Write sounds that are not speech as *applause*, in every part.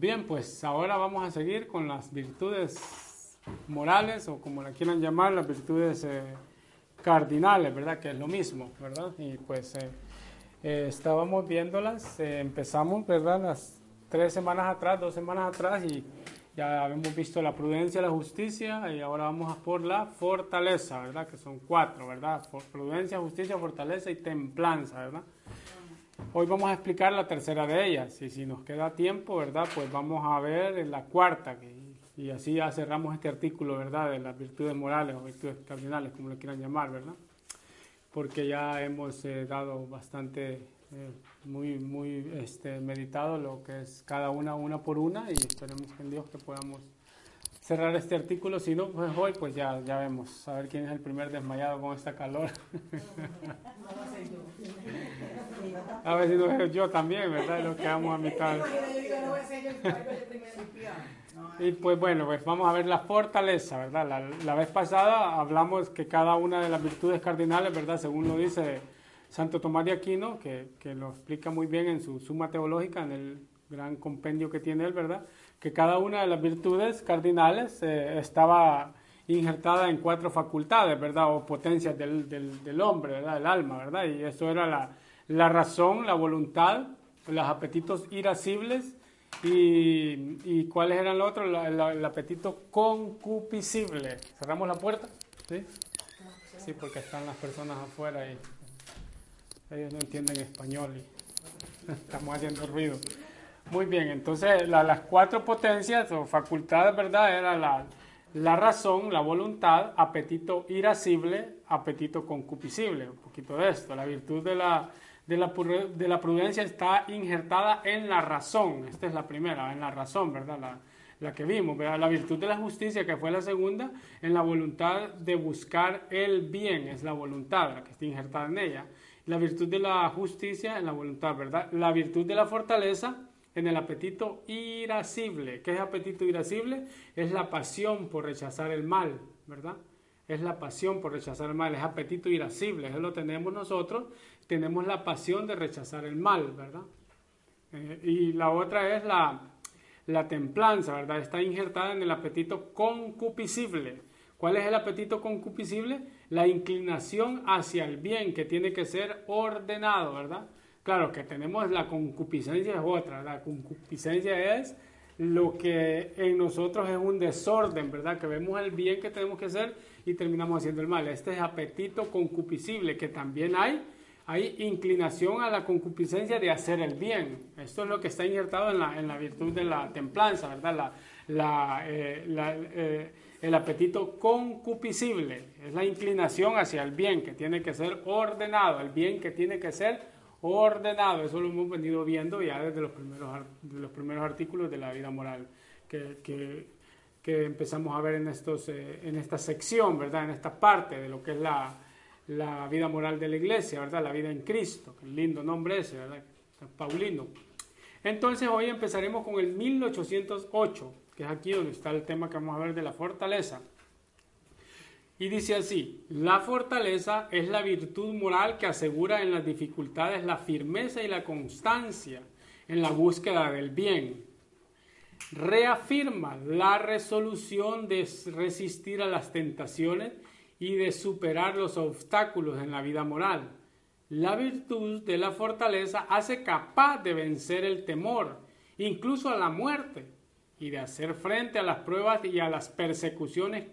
Bien, pues ahora vamos a seguir con las virtudes morales o como la quieran llamar, las virtudes eh, cardinales, ¿verdad? Que es lo mismo, ¿verdad? Y pues eh, eh, estábamos viéndolas, empezamos, ¿verdad? Las tres semanas atrás, dos semanas atrás y ya hemos visto la prudencia, la justicia y ahora vamos a por la fortaleza, ¿verdad? Que son cuatro, ¿verdad? Prudencia, justicia, fortaleza y templanza, ¿verdad? Hoy vamos a explicar la tercera de ellas y si nos queda tiempo, ¿verdad? Pues vamos a ver la cuarta y así ya cerramos este artículo, ¿verdad? De las virtudes morales o virtudes cardinales, como lo quieran llamar, ¿verdad? Porque ya hemos eh, dado bastante, eh, muy, muy este, meditado lo que es cada una, una por una y esperemos en Dios que podamos cerrar este artículo. Si no, pues hoy pues ya, ya vemos, a ver quién es el primer desmayado con esta calor. *laughs* A ver si no yo también, ¿verdad? Lo quedamos a mitad. Y pues bueno, pues vamos a ver la fortaleza, ¿verdad? La, la, vez pasada hablamos que cada una de las virtudes cardinales, ¿verdad? Según lo dice Santo Tomás de Aquino, que, que lo explica muy bien en su Suma Teológica, en el gran compendio que tiene él, ¿verdad? Que cada una de las virtudes cardinales eh, estaba injertada en cuatro facultades, ¿verdad? O potencias del, del, hombre, ¿verdad? Del alma, ¿verdad? Y eso era la, la razón, la voluntad, los apetitos irascibles y, y cuáles eran los otros, el apetito concupiscible. ¿Cerramos la puerta? ¿Sí? Sí, porque están las personas afuera y ellos no entienden español y *laughs* estamos haciendo ruido. Muy bien, entonces las cuatro potencias o facultades, ¿verdad? Era la, la razón, la voluntad, apetito irascible, apetito concupiscible. Un poquito de esto, la virtud de la de la, de la prudencia está injertada en la razón. Esta es la primera, en la razón, ¿verdad? La, la que vimos, ¿verdad? La virtud de la justicia, que fue la segunda, en la voluntad de buscar el bien, es la voluntad la que está injertada en ella. La virtud de la justicia en la voluntad, ¿verdad? La virtud de la fortaleza en el apetito irascible. ¿Qué es apetito irascible? Es la pasión por rechazar el mal, ¿verdad? Es la pasión por rechazar el mal, es apetito irascible, eso lo tenemos nosotros tenemos la pasión de rechazar el mal, ¿verdad? Eh, y la otra es la, la templanza, ¿verdad? Está injertada en el apetito concupiscible. ¿Cuál es el apetito concupiscible? La inclinación hacia el bien que tiene que ser ordenado, ¿verdad? Claro que tenemos la concupiscencia es otra, la concupiscencia es lo que en nosotros es un desorden, ¿verdad? Que vemos el bien que tenemos que hacer y terminamos haciendo el mal. Este es apetito concupiscible que también hay hay inclinación a la concupiscencia de hacer el bien. Esto es lo que está injertado en la, en la virtud de la templanza, ¿verdad? La, eh, eh, el apetito concupiscible es la inclinación hacia el bien que tiene que ser ordenado, el bien que tiene que ser ordenado. Eso lo hemos venido viendo ya desde los primeros, los primeros artículos de la vida moral que, que, empezamos a ver en, estos, eh, en esta sección, ¿verdad? En esta parte de lo que es la la vida moral de la iglesia, ¿verdad? La vida en Cristo, el lindo nombre ese, ¿verdad? Paulino. Entonces hoy empezaremos con el 1808, que es aquí donde está el tema que vamos a ver de la fortaleza. Y dice así, la fortaleza es la virtud moral que asegura en las dificultades la firmeza y la constancia en la búsqueda del bien. Reafirma la resolución de resistir a las tentaciones y de superar los obstáculos en la vida moral. La virtud de la fortaleza hace capaz de vencer el temor, incluso a la muerte, y de hacer frente a las pruebas y a las persecuciones.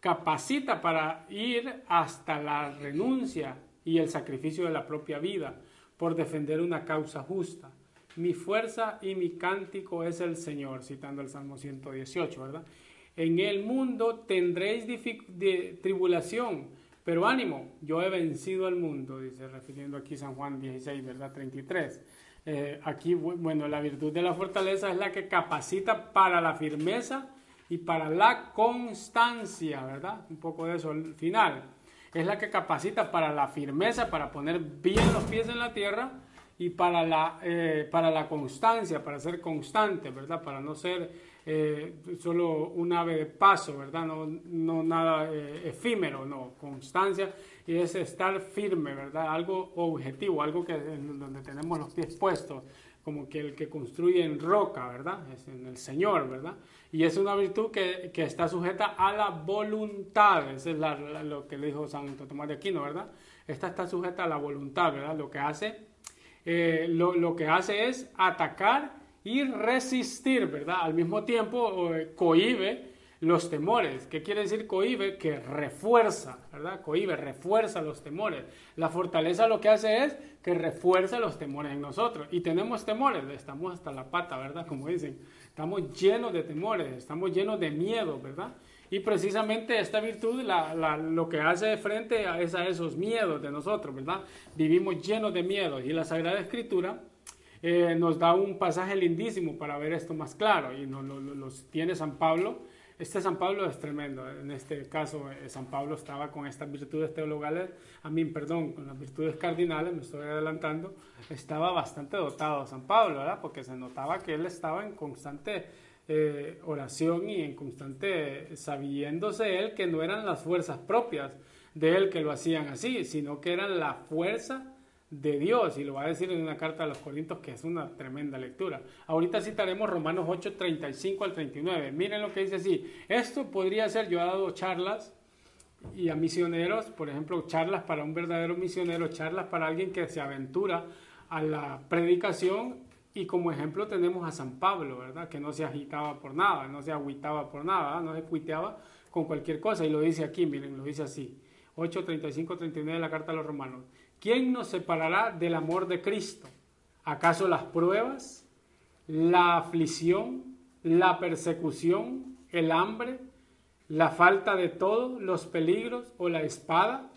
Capacita para ir hasta la renuncia y el sacrificio de la propia vida por defender una causa justa. Mi fuerza y mi cántico es el Señor, citando el Salmo 118, ¿verdad? En el mundo tendréis tribulación, pero ánimo, yo he vencido al mundo, dice, refiriendo aquí San Juan 16, ¿verdad? 33. Eh, aquí, bueno, la virtud de la fortaleza es la que capacita para la firmeza y para la constancia, ¿verdad? Un poco de eso al final. Es la que capacita para la firmeza, para poner bien los pies en la tierra y para la, eh, para la constancia, para ser constante, ¿verdad? Para no ser eh, solo un ave de paso, ¿verdad? No, no nada eh, efímero, no, constancia y es estar firme, ¿verdad? Algo objetivo, algo que donde tenemos los pies puestos, como que el que construye en roca, ¿verdad? Es en el Señor, ¿verdad? Y es una virtud que, que está sujeta a la voluntad, eso es lo que le dijo Santo Tomás de Aquino, ¿verdad? Esta está sujeta a la voluntad, ¿verdad? Lo que hace, eh, lo, lo, que hace es atacar y resistir, ¿verdad? Al mismo tiempo eh, cohibe los temores. ¿Qué quiere decir cohibe? Que refuerza, ¿verdad? Cohibe, refuerza los temores. La fortaleza lo que hace es que refuerza los temores en nosotros. Y tenemos temores, estamos hasta la pata, ¿verdad? Como dicen, estamos llenos de temores, estamos llenos de miedo, ¿verdad? Y precisamente esta virtud lo que hace frente a, es a esos miedos de nosotros, ¿verdad? Vivimos llenos de miedos y la Sagrada Escritura eh, nos da un pasaje lindísimo para ver esto más claro y nos lo tiene San Pablo este San Pablo es tremendo. En este caso, eh, San Pablo estaba con estas virtudes teologales, a mí, perdón, con las virtudes cardinales, me estoy adelantando, estaba bastante dotado San Pablo, ¿verdad? Porque se notaba que él estaba en constante eh, oración y en constante sabiéndose él que no eran las fuerzas propias de él que lo hacían así, sino que eran la fuerza de Dios, y lo va a decir en una carta a los Corintios que es una tremenda lectura. Ahorita citaremos Romanos 8, 35 al 39. Miren lo que dice así. Esto podría ser, yo he dado charlas y a misioneros, por ejemplo, charlas para un verdadero misionero, charlas para alguien que se aventura a la predicación y como ejemplo tenemos a San Pablo, ¿verdad? Que no se agitaba por nada, no se agüitaba por nada, no se cuiteaba con cualquier cosa y lo dice aquí, miren, lo dice así. 8, 35, 39 de la carta a los romanos. ¿Quién nos separará del amor de Cristo? ¿Acaso las pruebas, la aflicción, la persecución, el hambre, la falta de todo, los peligros o la espada?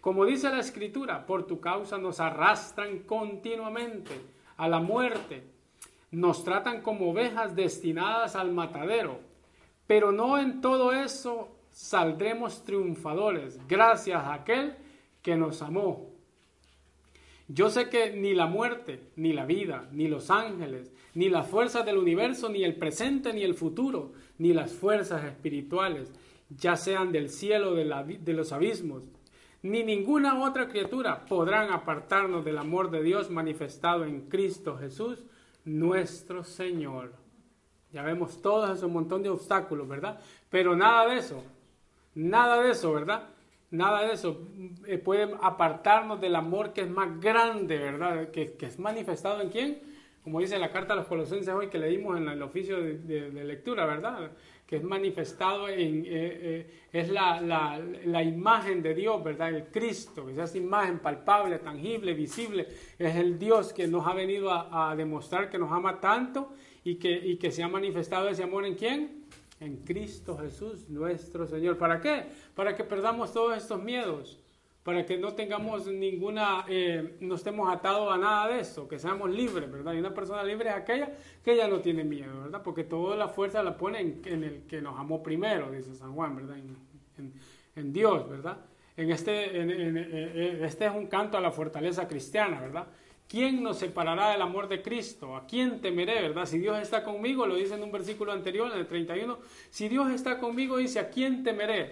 Como dice la Escritura, por tu causa nos arrastran continuamente a la muerte, nos tratan como ovejas destinadas al matadero, pero no en todo eso saldremos triunfadores, gracias a aquel que nos amó yo sé que ni la muerte, ni la vida, ni los ángeles, ni las fuerzas del universo, ni el presente, ni el futuro, ni las fuerzas espirituales, ya sean del cielo de, de los abismos, ni ninguna otra criatura podrán apartarnos del amor de Dios manifestado en Cristo Jesús, nuestro Señor. Ya vemos todos esos montón de obstáculos, ¿verdad? Pero nada de eso, nada de eso, ¿verdad? Nada de eso eh, puede apartarnos del amor que es más grande, ¿verdad? Que, es manifestado en quién? Como dice la carta a los colosenses hoy que leímos en el oficio de, lectura, ¿verdad? Que es manifestado en, eh, eh, es la, la, imagen de Dios, ¿verdad? El Cristo, esa imagen palpable, tangible, visible, es el Dios que nos ha venido a, a demostrar que nos ama tanto y que, y que se ha manifestado ese amor en quién? En Cristo Jesús nuestro Señor. ¿Para qué? Para que perdamos todos estos miedos, para que no tengamos ninguna, eh, no estemos atados a nada de eso, que seamos libres, ¿verdad? Y una persona libre es aquella que ya no tiene miedo, ¿verdad? Porque toda la fuerza la pone en, el que nos amó primero, dice San Juan, ¿verdad? En, Dios, ¿verdad? En este, en, este es un canto a la fortaleza cristiana, ¿verdad? ¿Quién nos separará del amor de Cristo? ¿A quién temeré, verdad? Si Dios está conmigo, lo dice en un versículo anterior, en el 31, si Dios está conmigo, dice, ¿a quién temeré?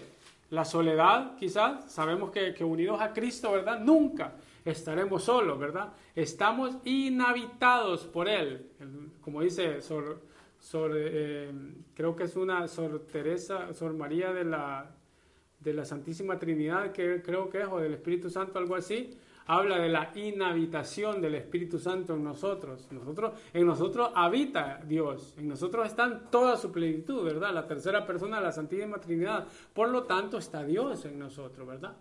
La soledad, quizás, sabemos que, unidos a Cristo, ¿verdad? Nunca estaremos solos, ¿verdad? Estamos inhabitados por Él, como dice Sor, eh, creo que es una Sor Teresa, Sor María de la, de la Santísima Trinidad, que creo que es, o del Espíritu Santo, algo así, habla de la inhabitación del Espíritu Santo en nosotros. nosotros. En nosotros habita Dios, en nosotros está toda su plenitud, ¿verdad? La tercera persona la Santísima Trinidad. Por lo tanto, está Dios en nosotros, ¿verdad?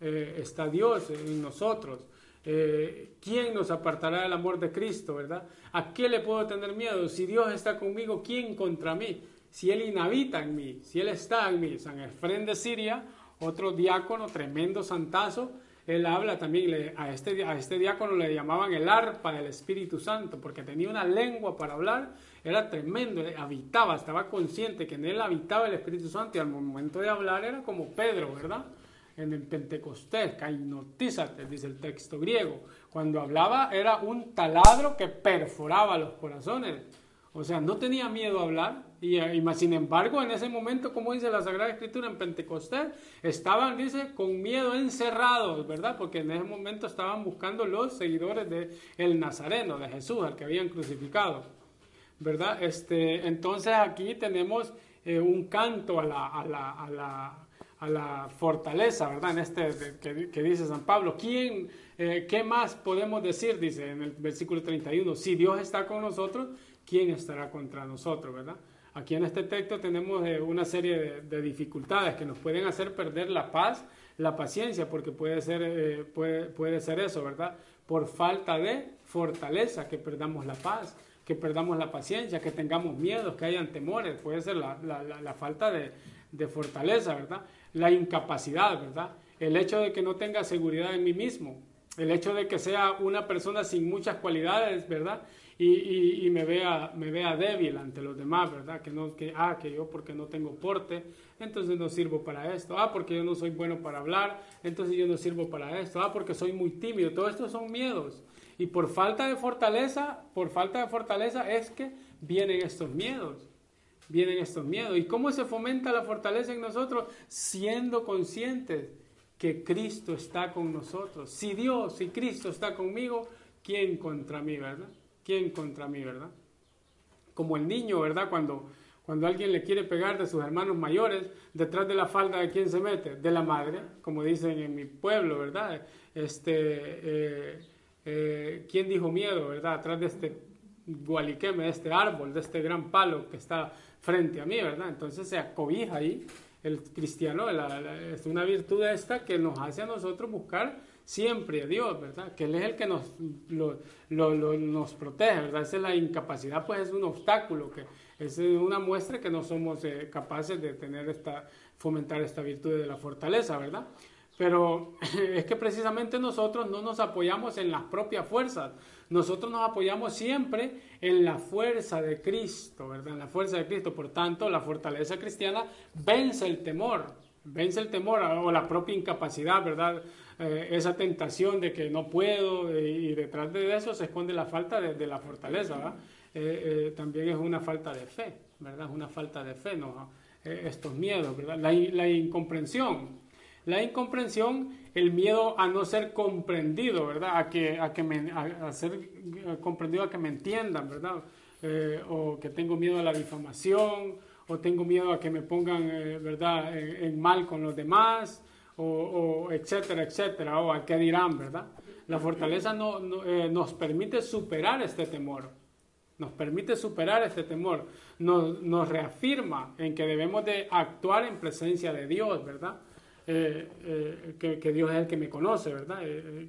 Eh, está Dios en nosotros. Eh, ¿Quién nos apartará del amor de Cristo, verdad? ¿A qué le puedo tener miedo? Si Dios está conmigo, ¿quién contra mí? Si Él inhabita en mí, si Él está en mí. San Efrén de Siria, otro diácono, tremendo santazo, él habla también, a este, a este diácono le llamaban el arpa del Espíritu Santo, porque tenía una lengua para hablar, era tremendo, habitaba, estaba consciente que en él habitaba el Espíritu Santo y al momento de hablar era como Pedro, ¿verdad? En el Pentecostés, cainotízate, dice el texto griego. Cuando hablaba era un taladro que perforaba los corazones. O sea, no tenía miedo a hablar y, más, sin embargo en ese momento, como dice la Sagrada Escritura en Pentecostés, estaban, dice, con miedo encerrados, ¿verdad? Porque en ese momento estaban buscando los seguidores de el Nazareno, de Jesús, al que habían crucificado, ¿verdad? Este, entonces aquí tenemos eh, un canto a la, a la, a la a la fortaleza, ¿verdad? En este que, dice San Pablo. ¿Quién, eh, ¿Qué más podemos decir? Dice en el versículo 31. Si Dios está con nosotros, ¿quién estará contra nosotros, verdad? Aquí en este texto tenemos eh, una serie de, dificultades que nos pueden hacer perder la paz, la paciencia, porque puede ser, eh, puede, puede ser eso, ¿verdad? Por falta de fortaleza, que perdamos la paz, que perdamos la paciencia, que tengamos miedos, que hayan temores, puede ser la, la, la falta de, de fortaleza, ¿verdad? la incapacidad, ¿verdad? El hecho de que no tenga seguridad en mí mismo, el hecho de que sea una persona sin muchas cualidades, ¿verdad? Y, y, me, vea, me vea débil ante los demás, ¿verdad? Que no, que, ah, que yo porque no tengo porte, entonces no sirvo para esto. Ah, porque yo no soy bueno para hablar, entonces yo no sirvo para esto. Ah, porque soy muy tímido. Todo esto son miedos. Y por falta de fortaleza, por falta de fortaleza es que vienen estos miedos vienen estos miedos. ¿Y cómo se fomenta la fortaleza en nosotros? Siendo conscientes que Cristo está con nosotros. Si Dios, si Cristo está conmigo, ¿quién contra mí, verdad? ¿Quién contra mí, verdad? Como el niño, ¿verdad? Cuando, cuando alguien le quiere pegar de sus hermanos mayores, detrás de la falda de quién se mete? De la madre, como dicen en mi pueblo, ¿verdad? Este, eh, eh, ¿Quién dijo miedo, verdad? Atrás de este gualiqueme, de este árbol, de este gran palo que está frente a mí, ¿verdad? Entonces se acobija ahí el cristiano, es una virtud esta que nos hace a nosotros buscar siempre a Dios, ¿verdad? Que Él es el que nos, nos protege, ¿verdad? Esa es la incapacidad, pues es un obstáculo, que es una muestra que no somos eh, capaces de tener esta, fomentar esta virtud de la fortaleza, ¿verdad? Pero *laughs* es que precisamente nosotros no nos apoyamos en las propias fuerzas, nosotros nos apoyamos siempre en la fuerza de Cristo, ¿verdad? En la fuerza de Cristo. Por tanto, la fortaleza cristiana vence el temor, vence el temor o la propia incapacidad, ¿verdad? Eh, esa tentación de que no puedo eh, y detrás de eso se esconde la falta de, la fortaleza, ¿verdad? Eh, también es una falta de fe, ¿verdad? Es una falta de fe, ¿no? estos miedos, ¿verdad? La, incomprensión. La incomprensión el miedo a no ser comprendido, ¿verdad? A, que, a, que me, a, ser comprendido, a que me entiendan, ¿verdad? Eh, o que tengo miedo a la difamación, o tengo miedo a que me pongan, eh, ¿verdad?, en, mal con los demás, o, etcétera, etcétera, o a qué dirán, ¿verdad? La fortaleza no, eh, nos permite superar este temor, nos permite superar este temor, nos, nos reafirma en que debemos de actuar en presencia de Dios, ¿verdad? Eh, eh, que, Dios es el que me conoce, ¿verdad?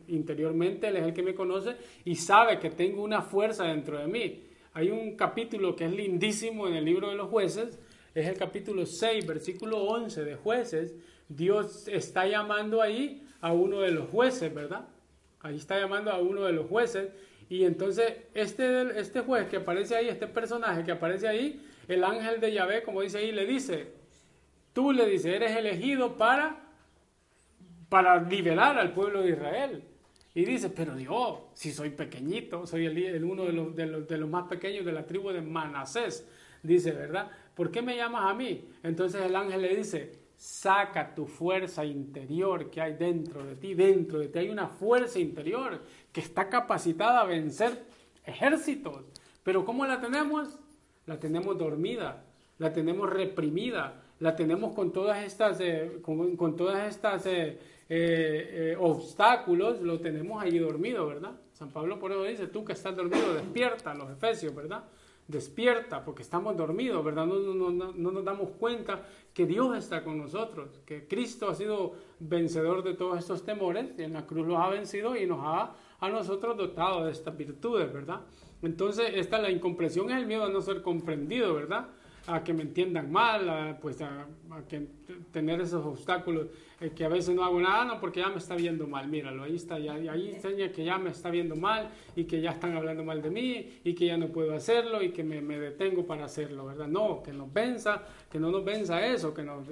Interiormente Él es el que me conoce y sabe que tengo una fuerza dentro de mí. Hay un capítulo que es lindísimo en el libro de los jueces, es el capítulo 6, versículo 11 de jueces. Dios está llamando ahí a uno de los jueces, ¿verdad? Ahí está llamando a uno de los jueces. Y entonces este, este juez que aparece ahí, este personaje que aparece ahí, el ángel de Yahvé, como dice ahí, le dice, tú le dices, eres elegido para para liberar al pueblo de Israel. Y dice, pero Dios, si soy pequeñito, soy el, uno de los, de, los, de los, más pequeños de la tribu de Manasés, dice, ¿verdad? ¿Por qué me llamas a mí? Entonces el ángel le dice, saca tu fuerza interior que hay dentro de ti, dentro de ti hay una fuerza interior que está capacitada a vencer ejércitos. Pero ¿cómo la tenemos? La tenemos dormida, la tenemos reprimida, la tenemos con todas estas, eh, con, todas estas eh, eh, obstáculos, lo tenemos ahí dormido, ¿verdad? San Pablo por eso dice, tú que estás dormido, despierta, los efesios, ¿verdad? Despierta, porque estamos dormidos, ¿verdad? No, no, no, no, nos damos cuenta que Dios está con nosotros, que Cristo ha sido vencedor de todos estos temores, en la cruz los ha vencido y nos ha a nosotros dotado de estas virtudes, ¿verdad? Entonces, esta la incomprensión es el miedo a no ser comprendido, ¿verdad? A que me entiendan mal, pues a, que tener esos obstáculos, eh, que a veces no hago nada, no, porque ya me está viendo mal, míralo, ahí está, ya, ahí enseña que ya me está viendo mal y que ya están hablando mal de mí y que ya no puedo hacerlo y que me, me detengo para hacerlo, ¿verdad? No, que nos venza, que no nos venza eso, que nos,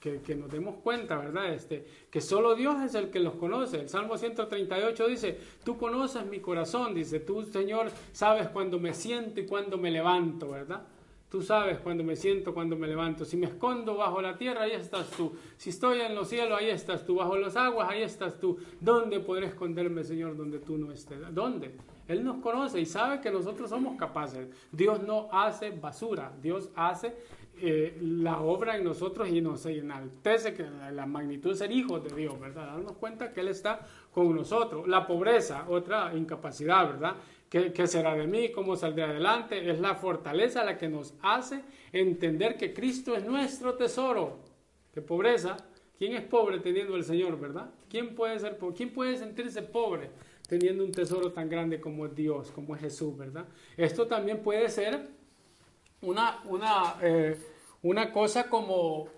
que, que, nos demos cuenta, ¿verdad? Este, que solo Dios es el que los conoce. El Salmo 138 dice, tú conoces mi corazón, dice, tú Señor sabes cuando me siento y cuando me levanto, ¿verdad? Tú sabes cuando me siento, cuando me levanto. Si me escondo bajo la tierra, ahí estás tú. Si estoy en los cielos, ahí estás tú. Bajo las aguas, ahí estás tú. ¿Dónde podré esconderme, Señor, donde tú no estés? ¿Dónde? Él nos conoce y sabe que nosotros somos capaces. Dios no hace basura. Dios hace eh, la obra en nosotros y nos enaltece que la, magnitud de ser hijos de Dios, ¿verdad? Darnos cuenta que Él está con nosotros. La pobreza, otra incapacidad, ¿verdad? ¿Qué, será de mí? ¿Cómo saldré adelante? Es la fortaleza la que nos hace entender que Cristo es nuestro tesoro. ¿Qué pobreza? ¿Quién es pobre teniendo el Señor, verdad? ¿Quién puede, ser, ¿Quién puede sentirse pobre teniendo un tesoro tan grande como es Dios, como es Jesús, verdad? Esto también puede ser una, una, eh, una cosa como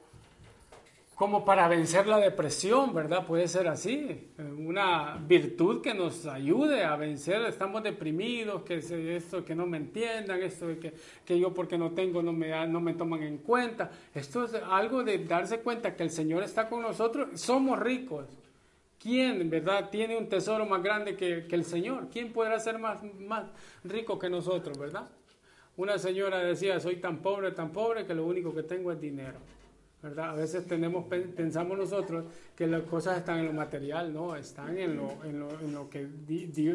como para vencer la depresión, ¿verdad? Puede ser así, una virtud que nos ayude a vencer, estamos deprimidos, que esto, que no me entiendan, esto que, que, yo porque no tengo no me, no me toman en cuenta, esto es algo de darse cuenta que el Señor está con nosotros, somos ricos. ¿Quién, verdad, tiene un tesoro más grande que, que el Señor? ¿Quién podrá ser más, más rico que nosotros, verdad? Una señora decía, soy tan pobre, tan pobre que lo único que tengo es dinero. ¿Verdad? A veces tenemos, pensamos nosotros que las cosas están en lo material, no, están en lo, en lo, en lo que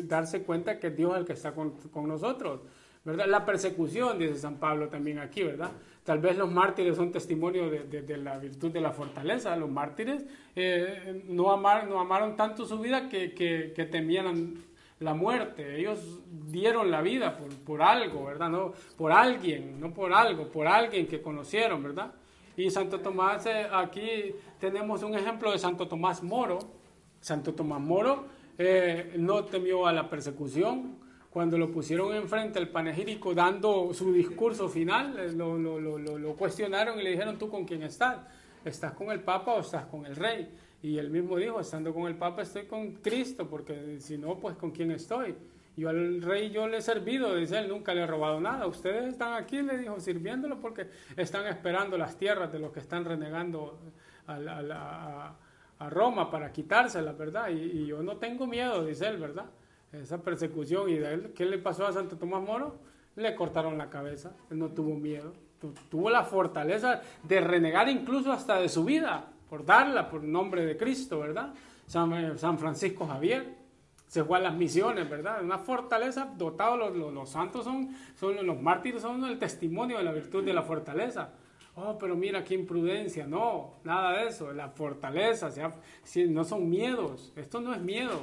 darse cuenta que Dios es el que está con, con, nosotros, ¿verdad? La persecución, dice San Pablo también aquí, ¿verdad? Tal vez los mártires son testimonio de, de, la virtud de la fortaleza. Los mártires eh, no, no amaron tanto su vida que, que, que temían la muerte. Ellos dieron la vida por, por algo, ¿verdad? No por alguien, no por algo, por alguien que conocieron, ¿verdad? Y Santo Tomás, eh, aquí tenemos un ejemplo de Santo Tomás Moro. Santo Tomás Moro eh, no temió a la persecución. Cuando lo pusieron enfrente al panegírico dando su discurso final, eh, lo, lo, lo, lo, cuestionaron y le dijeron, ¿tú con quién estás? ¿Estás con el Papa o estás con el Rey? Y él mismo dijo, estando con el Papa estoy con Cristo, porque si no, pues con quién estoy. Yo al rey yo le he servido, dice él, nunca le he robado nada. Ustedes están aquí, le dijo, sirviéndolo porque están esperando las tierras de los que están renegando a, Roma para quitárselas, ¿verdad? Y, yo no tengo miedo, dice él, ¿verdad? Esa persecución. ¿Y de él, qué le pasó a Santo Tomás Moro? Le cortaron la cabeza, él no tuvo miedo. tuvo la fortaleza de renegar incluso hasta de su vida, por darla por nombre de Cristo, ¿verdad? San, San Francisco Javier se fue a las misiones, ¿verdad? Una fortaleza dotada, los, los, santos son, son, los mártires son el testimonio de la virtud de la fortaleza. Oh, pero mira qué imprudencia, no, nada de eso, la fortaleza, sea, si, no son miedos, esto no es miedo,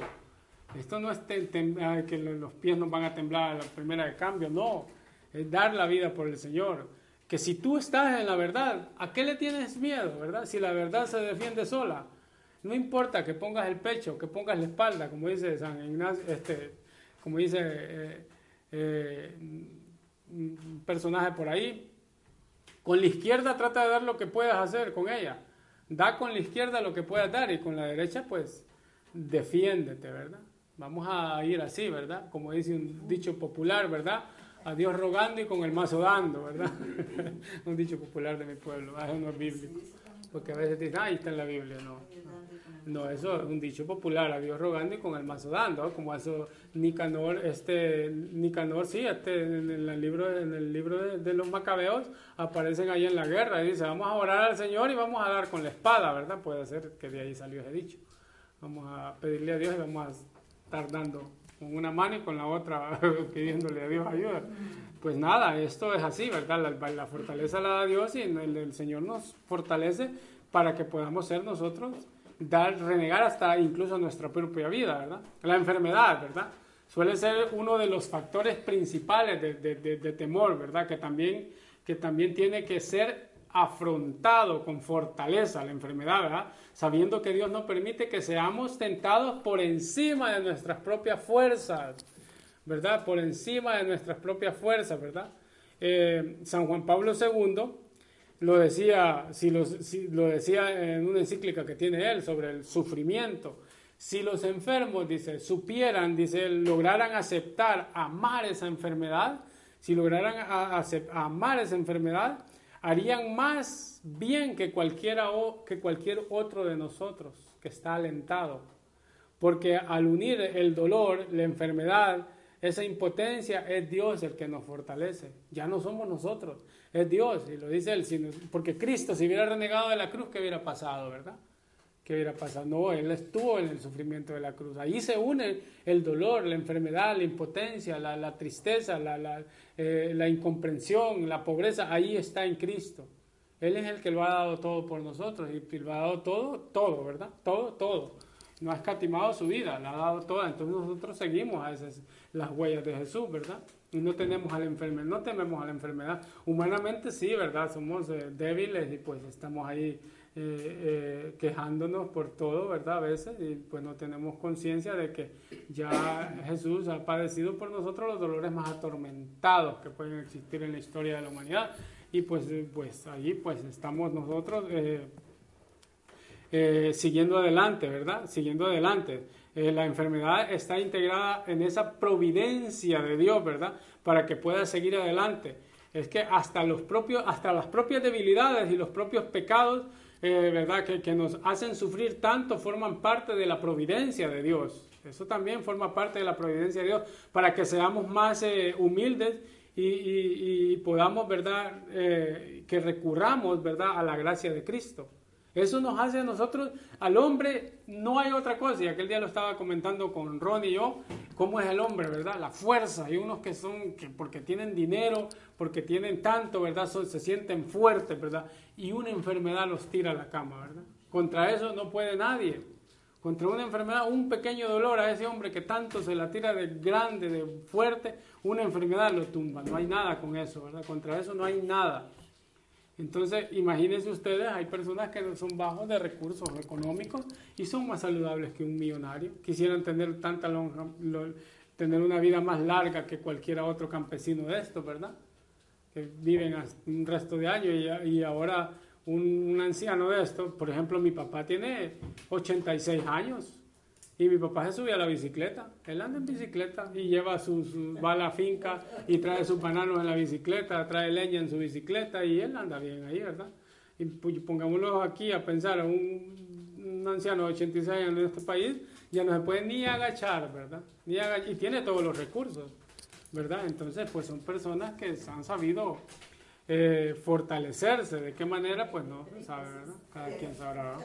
esto no es que los pies nos van a temblar a la primera de cambio, no, es dar la vida por el Señor. Que si tú estás en la verdad, ¿a qué le tienes miedo, verdad? Si la verdad se defiende sola. No importa que pongas el pecho, que pongas la espalda, como dice San Ignacio, este, como dice eh, eh, un personaje por ahí. Con la izquierda trata de dar lo que puedas hacer con ella. Da con la izquierda lo que puedas dar y con la derecha pues defiéndete, ¿verdad? Vamos a ir así, ¿verdad? Como dice un dicho popular, ¿verdad? A Dios rogando y con el mazo dando, ¿verdad? *laughs* un dicho popular de mi pueblo, eso no es bíblico. Porque a veces dicen, ah, ahí está en la Biblia, no. No, eso es un dicho popular, a Dios rogando y con el mazo dando, como eso Nicanor, este, Nicanor, sí, este, en el libro, en el libro de, los macabeos aparecen ahí en la guerra y dice, vamos a orar al Señor y vamos a dar con la espada, ¿verdad? Puede ser que de ahí salió ese dicho. Vamos a pedirle a Dios y vamos a estar dando con una mano y con la otra *laughs* pidiéndole a Dios ayuda. Pues nada, esto es así, ¿verdad? La, fortaleza la da Dios y el Señor nos fortalece para que podamos ser nosotros dar, renegar hasta incluso nuestra propia vida, ¿verdad? La enfermedad, ¿verdad? Suele ser uno de los factores principales de, de, de, temor, ¿verdad? Que también, que también tiene que ser afrontado con fortaleza la enfermedad, ¿verdad? Sabiendo que Dios no permite que seamos tentados por encima de nuestras propias fuerzas, ¿verdad? Por encima de nuestras propias fuerzas, ¿verdad? eh, San Juan Pablo II lo decía, si, lo decía en una encíclica que tiene él sobre el sufrimiento. Si los enfermos, dice, supieran, dice, lograran aceptar, amar esa enfermedad, si lograran amar esa enfermedad, harían más bien que, cualquiera, que cualquier otro de nosotros que está alentado. Porque al unir el dolor, la enfermedad, esa impotencia, es Dios el que nos fortalece. Ya no somos nosotros, es Dios. Y lo dice él, porque Cristo, si hubiera renegado de la cruz, ¿qué hubiera pasado, verdad? ¿Qué hubiera pasado? No, Él estuvo en el sufrimiento de la cruz. Ahí se une el dolor, la enfermedad, la impotencia, la, tristeza, la, eh, la, incomprensión, la pobreza. Ahí está en Cristo. Él es el que lo ha dado todo por nosotros y lo ha dado todo, todo, ¿verdad? Todo, todo. No ha escatimado su vida, la ha dado toda. Entonces nosotros seguimos a esas, las huellas de Jesús, ¿verdad? Y no tenemos a la enfermedad, no tememos a la enfermedad. Humanamente sí, ¿verdad? Somos eh, débiles y pues estamos ahí eh, eh, quejándonos por todo, ¿verdad? A veces, y pues no tenemos conciencia de que ya Jesús ha padecido por nosotros los dolores más atormentados que pueden existir en la historia de la humanidad. Y pues, pues allí pues estamos nosotros siguiendo adelante, ¿verdad? Siguiendo adelante. La enfermedad está integrada en esa providencia de Dios, ¿verdad? Para que pueda seguir adelante. Es que hasta, los propios, hasta las propias debilidades y los propios pecados eh, ¿verdad? Que, que, nos hacen sufrir tanto forman parte de la providencia de Dios. Eso también forma parte de la providencia de Dios para que seamos más eh, humildes y, y, podamos, ¿verdad? Eh, que recurramos, ¿verdad? A la gracia de Cristo. Eso nos hace a nosotros, al hombre, no hay otra cosa. Y aquel día lo estaba comentando con Ron y yo, cómo es el hombre, ¿verdad? La fuerza. Hay unos que son, que porque tienen dinero, porque tienen tanto, ¿verdad? se sienten fuertes, ¿verdad? Y una enfermedad los tira a la cama, ¿verdad? Contra eso no puede nadie. Contra una enfermedad, un pequeño dolor a ese hombre que tanto se la tira de grande, de fuerte, una enfermedad lo tumba. No hay nada con eso, ¿verdad? Contra eso no hay nada. Entonces, imagínense ustedes, hay personas que son bajos de recursos económicos y son más saludables que un millonario. Quisieran tener tanta lonja, tener una vida más larga que cualquier otro campesino de esto, ¿verdad? Que viven un resto de años y, y ahora un, un, anciano de esto, por ejemplo, mi papá tiene 86 años y mi papá se sube a la bicicleta. Él anda en bicicleta y lleva sus, va a la finca y trae sus bananos en la bicicleta, trae leña en su bicicleta y él anda bien ahí, ¿verdad? Y pongámoslo aquí a pensar, un, un anciano de 86 años en este país ya no se puede ni agachar, ¿verdad? Ni y tiene todos los recursos, ¿verdad? Entonces, pues son personas que han sabido eh, fortalecerse. ¿De qué manera? Pues no sabe, ¿verdad? Cada quien sabrá.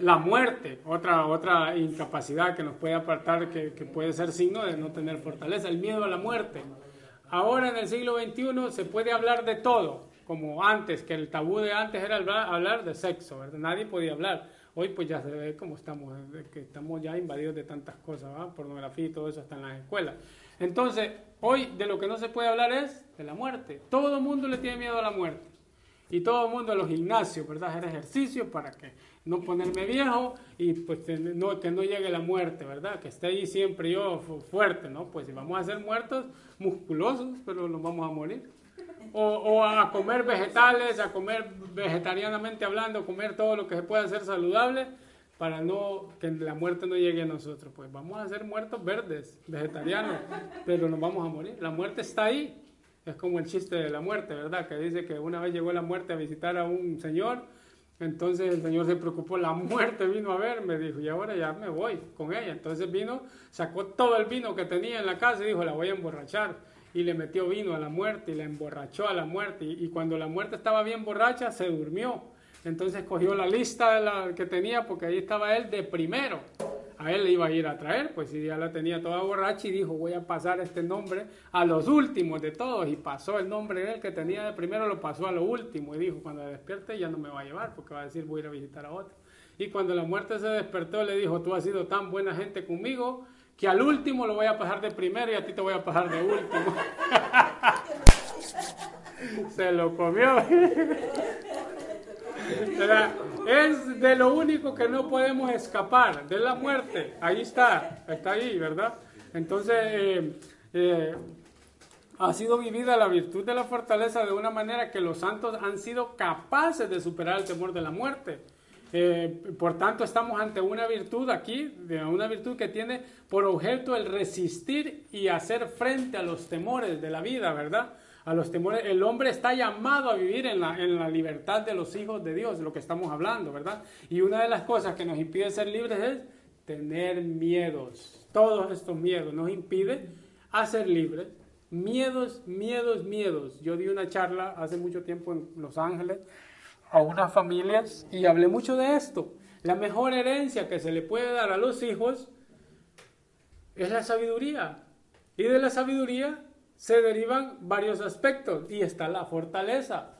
La muerte, otra, otra incapacidad que nos puede apartar, que, puede ser signo de no tener fortaleza, el miedo a la muerte. Ahora en el siglo XXI se puede hablar de todo, como antes, que el tabú de antes era hablar, de sexo, ¿verdad? nadie podía hablar. Hoy pues ya se ve como estamos, que estamos ya invadidos de tantas cosas, pornografía y todo eso está en las escuelas. Entonces, hoy de lo que no se puede hablar es de la muerte. Todo el mundo le tiene miedo a la muerte. Y todo el mundo a los gimnasios, ¿verdad? Hacer ejercicio para que no ponerme viejo y pues no, que no llegue la muerte, ¿verdad? Que esté ahí siempre yo fuerte, ¿no? Pues si vamos a ser muertos, musculosos, pero nos vamos a morir. O, o, a comer vegetales, a comer vegetarianamente hablando, comer todo lo que se pueda hacer saludable para no que la muerte no llegue a nosotros. Pues vamos a ser muertos verdes, vegetarianos, pero nos vamos a morir. La muerte está ahí. Es como el chiste de la muerte, ¿verdad? Que dice que una vez llegó la muerte a visitar a un señor entonces el Señor se preocupó, la muerte vino a ver, me dijo, y ahora ya me voy con ella. Entonces vino, sacó todo el vino que tenía en la casa y dijo, la voy a emborrachar. Y le metió vino a la muerte y la emborrachó a la muerte. Y, cuando la muerte estaba bien borracha, se durmió. Entonces cogió la lista de la que tenía, porque ahí estaba él de primero a él le iba a ir a traer, pues si ya la tenía toda borracha y dijo, voy a pasar este nombre a los últimos de todos. Y pasó el nombre de él que tenía de primero, lo pasó a lo último. Y dijo, cuando despierte ya no me va a llevar, porque va a decir, voy a ir a visitar a otro. Y cuando la muerte se despertó, le dijo, tú has sido tan buena gente conmigo, que al último lo voy a pasar de primero y a ti te voy a pasar de último. *laughs* se lo comió. *laughs* Es de lo único que no podemos escapar, de la muerte. Ahí está, está ahí, ¿verdad? Entonces, eh, eh, ha sido vivida la virtud de la fortaleza de una manera que los santos han sido capaces de superar el temor de la muerte. Eh, por tanto, estamos ante una virtud aquí, de una virtud que tiene por objeto el resistir y hacer frente a los temores de la vida, ¿verdad? A los temores. El hombre está llamado a vivir en la, en la libertad de los hijos de Dios, lo que estamos hablando, ¿verdad? Y una de las cosas que nos impide ser libres es tener miedos. Todos estos miedos nos impide a ser libres. Miedos, miedos, miedos. Yo di una charla hace mucho tiempo en Los Ángeles a unas familias y hablé mucho de esto. La mejor herencia que se le puede dar a los hijos es la sabiduría. Y de la sabiduría se derivan varios aspectos y está la fortaleza.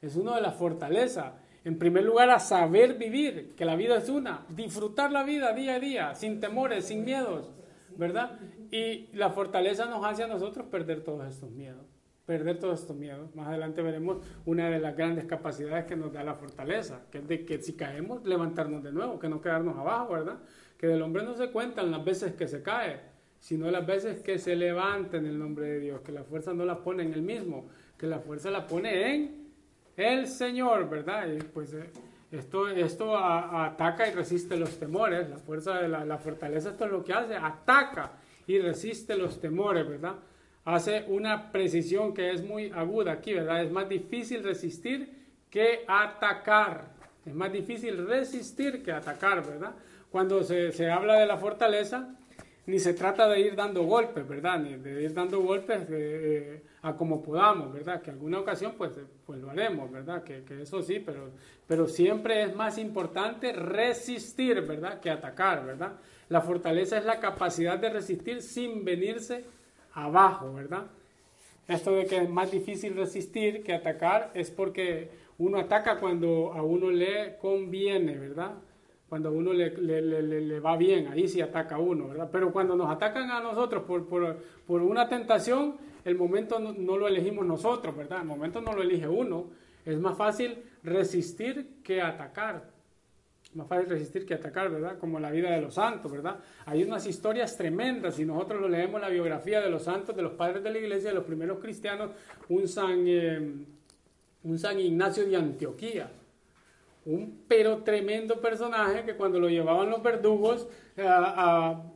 Es uno de las fortalezas. En primer lugar, a saber vivir, que la vida es una, disfrutar la vida día a día, sin temores, sin miedos, ¿verdad? Y la fortaleza nos hace a nosotros perder todos estos miedos perder todos estos miedos. Más adelante veremos una de las grandes capacidades que nos da la fortaleza, que es de que si caemos, levantarnos de nuevo, que no quedarnos abajo, ¿verdad? Que del hombre no se cuentan las veces que se cae, sino las veces que se levanta en el nombre de Dios, que la fuerza no la pone en él mismo, que la fuerza la pone en el Señor, ¿verdad? Pues eh, esto, esto ataca y resiste los temores, la fuerza de la, la fortaleza, esto es lo que hace, ataca y resiste los temores, ¿verdad? hace una precisión que es muy aguda aquí, ¿verdad? Es más difícil resistir que atacar. Es más difícil resistir que atacar, ¿verdad? Cuando se, habla de la fortaleza, ni se trata de ir dando golpes, ¿verdad? Ni de ir dando golpes eh, eh, a como podamos, ¿verdad? Que alguna ocasión pues, pues lo haremos, ¿verdad? Que, que, eso sí, pero, pero siempre es más importante resistir, ¿verdad? Que atacar, ¿verdad? La fortaleza es la capacidad de resistir sin venirse abajo, ¿verdad? Esto de que es más difícil resistir que atacar es porque uno ataca cuando a uno le conviene, ¿verdad? Cuando a uno le, le, va bien, ahí sí ataca uno, ¿verdad? Pero cuando nos atacan a nosotros por, por, por una tentación, el momento no, no, lo elegimos nosotros, ¿verdad? El momento no lo elige uno. Es más fácil resistir que atacar más fácil resistir que atacar, ¿verdad? Como la vida de los santos, ¿verdad? Hay unas historias tremendas, si nosotros leemos la biografía de los santos, de los padres de la iglesia, de los primeros cristianos, un San, eh, un San Ignacio de Antioquía, un pero tremendo personaje que cuando lo llevaban los verdugos, eh,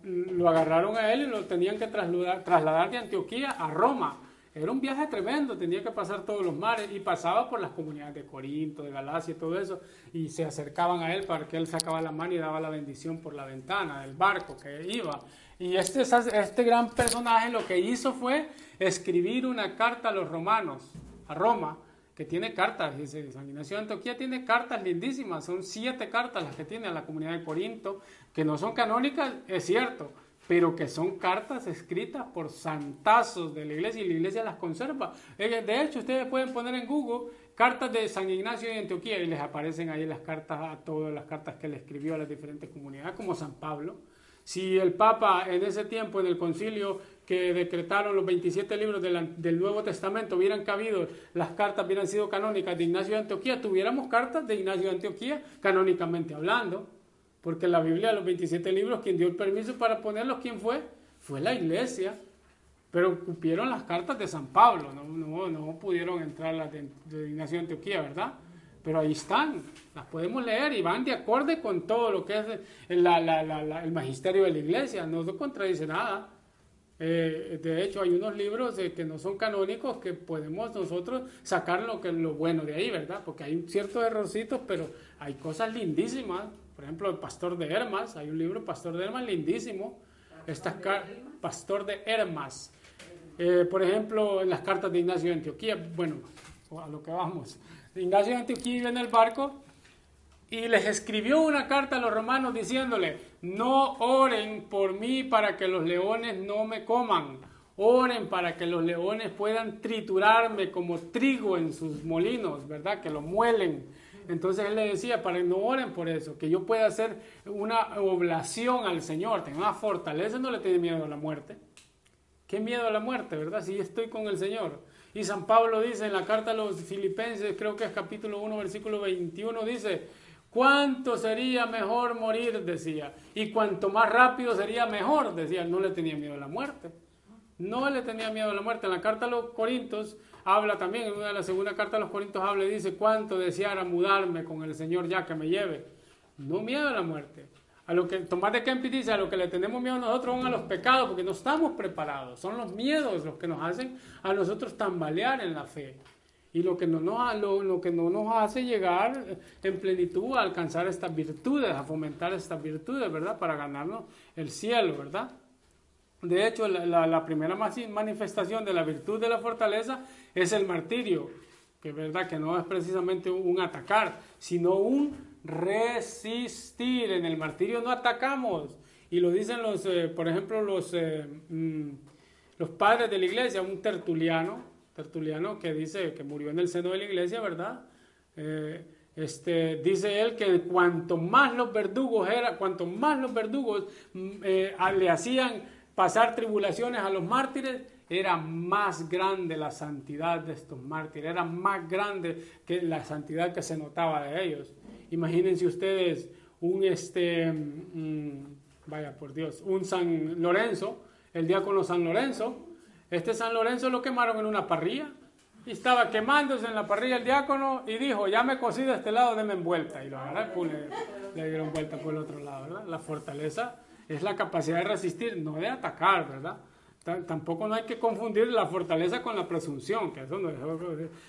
lo agarraron a él y lo tenían que trasladar, trasladar de Antioquía a Roma era un viaje tremendo, tenía que pasar todos los mares y pasaba por las comunidades de Corinto, de Galacia y todo eso, y se acercaban a él para que él sacaba la mano y daba la bendición por la ventana del barco que iba. Y este, este gran personaje lo que hizo fue escribir una carta a los romanos, a Roma, que tiene cartas, dice San Ignacio de Antioquía tiene cartas lindísimas, son siete cartas las que tiene a la comunidad de Corinto, que no son canónicas, es cierto, pero que son cartas escritas por santazos de la iglesia y la iglesia las conserva. Eh, de hecho, ustedes pueden poner en Google cartas de San Ignacio de Antioquía y les aparecen ahí las cartas a todas las cartas que le escribió a las diferentes comunidades, como San Pablo. Si el Papa en ese tiempo, en el concilio que decretaron los 27 libros del Nuevo Testamento, hubieran cabido, las cartas hubieran sido canónicas de Ignacio de Antioquía, tuviéramos cartas de Ignacio de Antioquía canónicamente hablando. Porque la Biblia, los 27 libros, quien dio el permiso para ponerlos, ¿quién fue? Fue la iglesia. Pero cupieron las cartas de San Pablo, no, no, no pudieron entrar las de, Ignacio de Antioquía, ¿verdad? Pero ahí están, las podemos leer y van de acorde con todo lo que es el, magisterio de la iglesia, no contradice nada. Eh, de hecho, hay unos libros que no son canónicos que podemos nosotros sacar lo, que, lo bueno de ahí, ¿verdad? Porque hay ciertos errorcitos, pero hay cosas lindísimas. Por ejemplo, el Pastor de Hermas, hay un libro, Pastor de Hermas, lindísimo. Pastor de Hermas. Eh, por ejemplo, en las cartas de Ignacio de Antioquía, bueno, a lo que vamos. Ignacio de Antioquía iba en el barco y les escribió una carta a los romanos diciéndole, no oren por mí para que los leones no me coman, oren para que los leones puedan triturarme como trigo en sus molinos, ¿verdad? Que lo muelen entonces él le decía, para que no oren por eso, que yo pueda hacer una oblación al Señor, tengo una fortaleza, no le tiene miedo a la muerte. ¿Qué miedo a la muerte, verdad? Si estoy con el Señor. Y San Pablo dice en la carta a los filipenses, creo que es capítulo 1, versículo 21, dice, ¿cuánto sería mejor morir? decía. Y cuanto más rápido sería mejor, decía, no le tenía miedo a la muerte. No le tenía miedo a la muerte. En la carta a los Corintios habla también, en una de las segunda carta a los Corintios habla y dice, cuánto deseara mudarme con el Señor ya que me lleve. No miedo a la muerte. A lo que Tomás de Kempis dice, a lo que le tenemos miedo a nosotros son a los pecados, porque no estamos preparados. Son los miedos los que nos hacen a nosotros tambalear en la fe. Y lo que no nos, lo, lo que no nos hace llegar en plenitud a alcanzar estas virtudes, a fomentar estas virtudes, ¿verdad? Para ganarnos el cielo, ¿verdad? De hecho, la, la, primera manifestación de la virtud de la fortaleza es el martirio, que verdad que no es precisamente un atacar, sino un resistir. En el martirio no atacamos. Y lo dicen los, eh, por ejemplo, los, eh, mm, los padres de la iglesia, un tertuliano, tertuliano que dice que murió en el seno de la iglesia, ¿verdad? Eh, este, dice él que cuanto más los verdugos era, cuanto más los verdugos mm, le hacían pasar tribulaciones a los mártires, era más grande la santidad de estos mártires, era más grande que la santidad que se notaba de ellos. Imagínense ustedes un, este, mm, vaya por Dios, un San Lorenzo, el diácono San Lorenzo. Este San Lorenzo lo quemaron en una parrilla y estaba quemándose en la parrilla el diácono y dijo, ya me cocí de este lado, denme vuelta. Y lo agarraron, le, le dieron vuelta por el otro lado, ¿verdad? La fortaleza es la capacidad de resistir, no de atacar, ¿verdad? tampoco no hay que confundir la fortaleza con la presunción, que eso,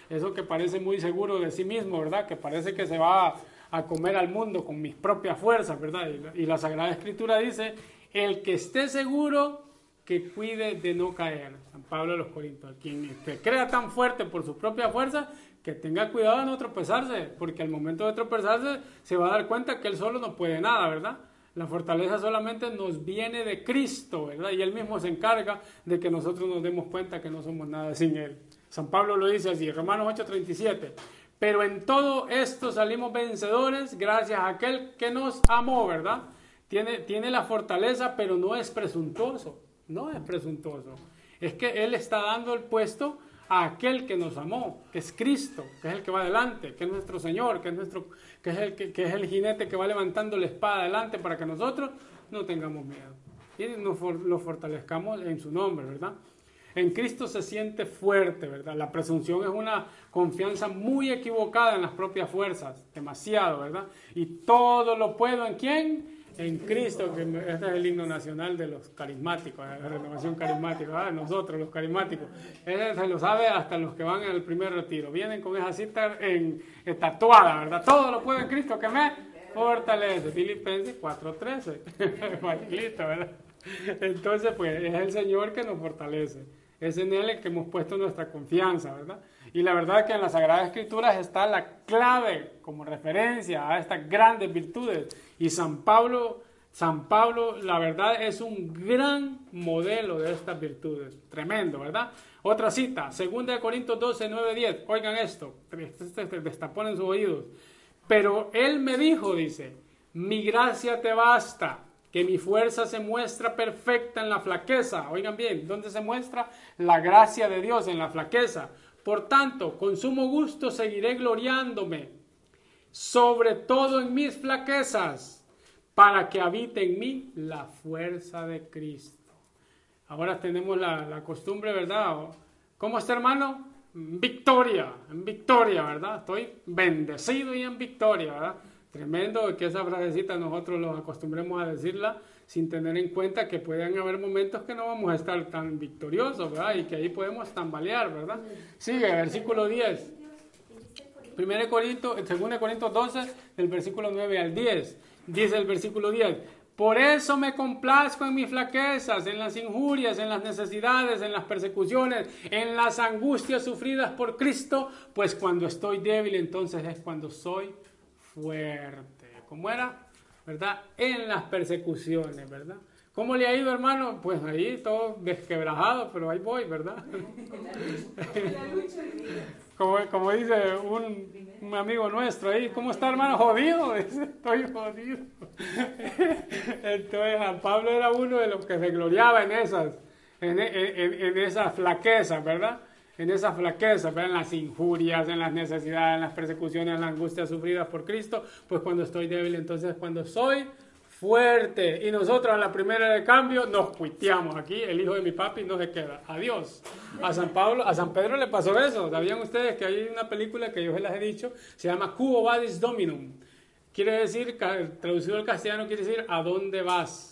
eso que parece muy seguro de sí mismo, ¿verdad? Que parece que se va a comer al mundo con mis propias fuerzas, ¿verdad? Y la, Sagrada Escritura dice, el que esté seguro que cuide de no caer. San Pablo de los Corintios, quien se crea tan fuerte por su propia fuerza, que tenga cuidado de no tropezarse, porque al momento de tropezarse se va a dar cuenta que él solo no puede nada, ¿verdad? La fortaleza solamente nos viene de Cristo, ¿verdad? Y Él mismo se encarga de que nosotros nos demos cuenta que no somos nada sin Él. San Pablo lo dice así, Romanos 8:37. Pero en todo esto salimos vencedores gracias a aquel que nos amó, ¿verdad? Tiene, tiene la fortaleza, pero no es presuntuoso. No es presuntuoso. Es que Él está dando el puesto a aquel que nos amó, que es Cristo, que es el que va adelante, que es nuestro Señor, que es, nuestro, que es, el, que, es el jinete que va levantando la espada adelante para que nosotros no tengamos miedo y nos lo fortalezcamos en su nombre, ¿verdad? En Cristo se siente fuerte, ¿verdad? La presunción es una confianza muy equivocada en las propias fuerzas, demasiado, ¿verdad? Y todo lo puedo en quién? En Cristo, que este es el himno nacional de los carismáticos, la renovación carismática, nosotros los carismáticos. Ese se lo sabe hasta los que van el primer retiro. Vienen con esa cita en, tatuada, ¿verdad? Todo lo puedo en Cristo que me fortalece. Filipenses 4.13. *laughs* Listo, ¿verdad? Entonces, pues es el Señor que nos fortalece. Es en Él que hemos puesto nuestra confianza, ¿verdad? Y la verdad que en las Sagradas Escrituras está la clave como referencia a estas grandes virtudes. Y San Pablo, San Pablo, la verdad, es un gran modelo de estas virtudes. Tremendo, ¿verdad? Otra cita, 2 Corintios 12, 9, 10. Oigan esto, destapón en sus oídos. Pero Él me dijo, dice, mi gracia te basta que mi fuerza se muestra perfecta en la flaqueza. Oigan bien, ¿dónde se muestra la gracia de Dios? En la flaqueza. Por tanto, con sumo gusto seguiré gloriándome, sobre todo en mis flaquezas, para que habite en mí la fuerza de Cristo. Ahora tenemos la, costumbre, ¿verdad? ¿Cómo está, hermano? Victoria, en victoria, ¿verdad? Estoy bendecido y en victoria, ¿verdad? Tremendo que esa frasecita nosotros los acostumbremos a decirla sin tener en cuenta que pueden haber momentos que no vamos a estar tan victoriosos, ¿verdad? Y que ahí podemos tambalear, ¿verdad? Sigue, versículo 10. 1 Corintios, 2 Corintios 12, del versículo 9 al 10. Dice el versículo 10. Por eso me complazco en mis flaquezas, en las injurias, en las necesidades, en las persecuciones, en las angustias sufridas por Cristo, pues cuando estoy débil entonces es cuando soy fuerte. ¿Cómo era? ¿Verdad? En las persecuciones, ¿verdad? ¿Cómo le ha ido, hermano? Pues ahí todo desquebrajado, pero ahí voy, ¿verdad? *laughs* como, como dice un, un, amigo nuestro ahí, ¿cómo está, hermano? Jodido, *laughs* estoy jodido. *laughs* Entonces, Pablo era uno de los que se gloriaba en esas, en, en, en esas flaquezas, ¿verdad? En esa flaqueza, en las injurias, en las necesidades, en las persecuciones, en las angustias sufridas por Cristo, pues cuando estoy débil, entonces cuando soy fuerte. Y nosotros a la primera de cambio nos cuiteamos aquí, el hijo de mi papi no se queda. Adiós. A San Pablo, a San Pedro le pasó eso. ¿Sabían ustedes que hay una película que yo les he dicho? Se llama Cubo Vadis Dominum. Quiere decir, traducido al castellano, quiere decir ¿a dónde vas?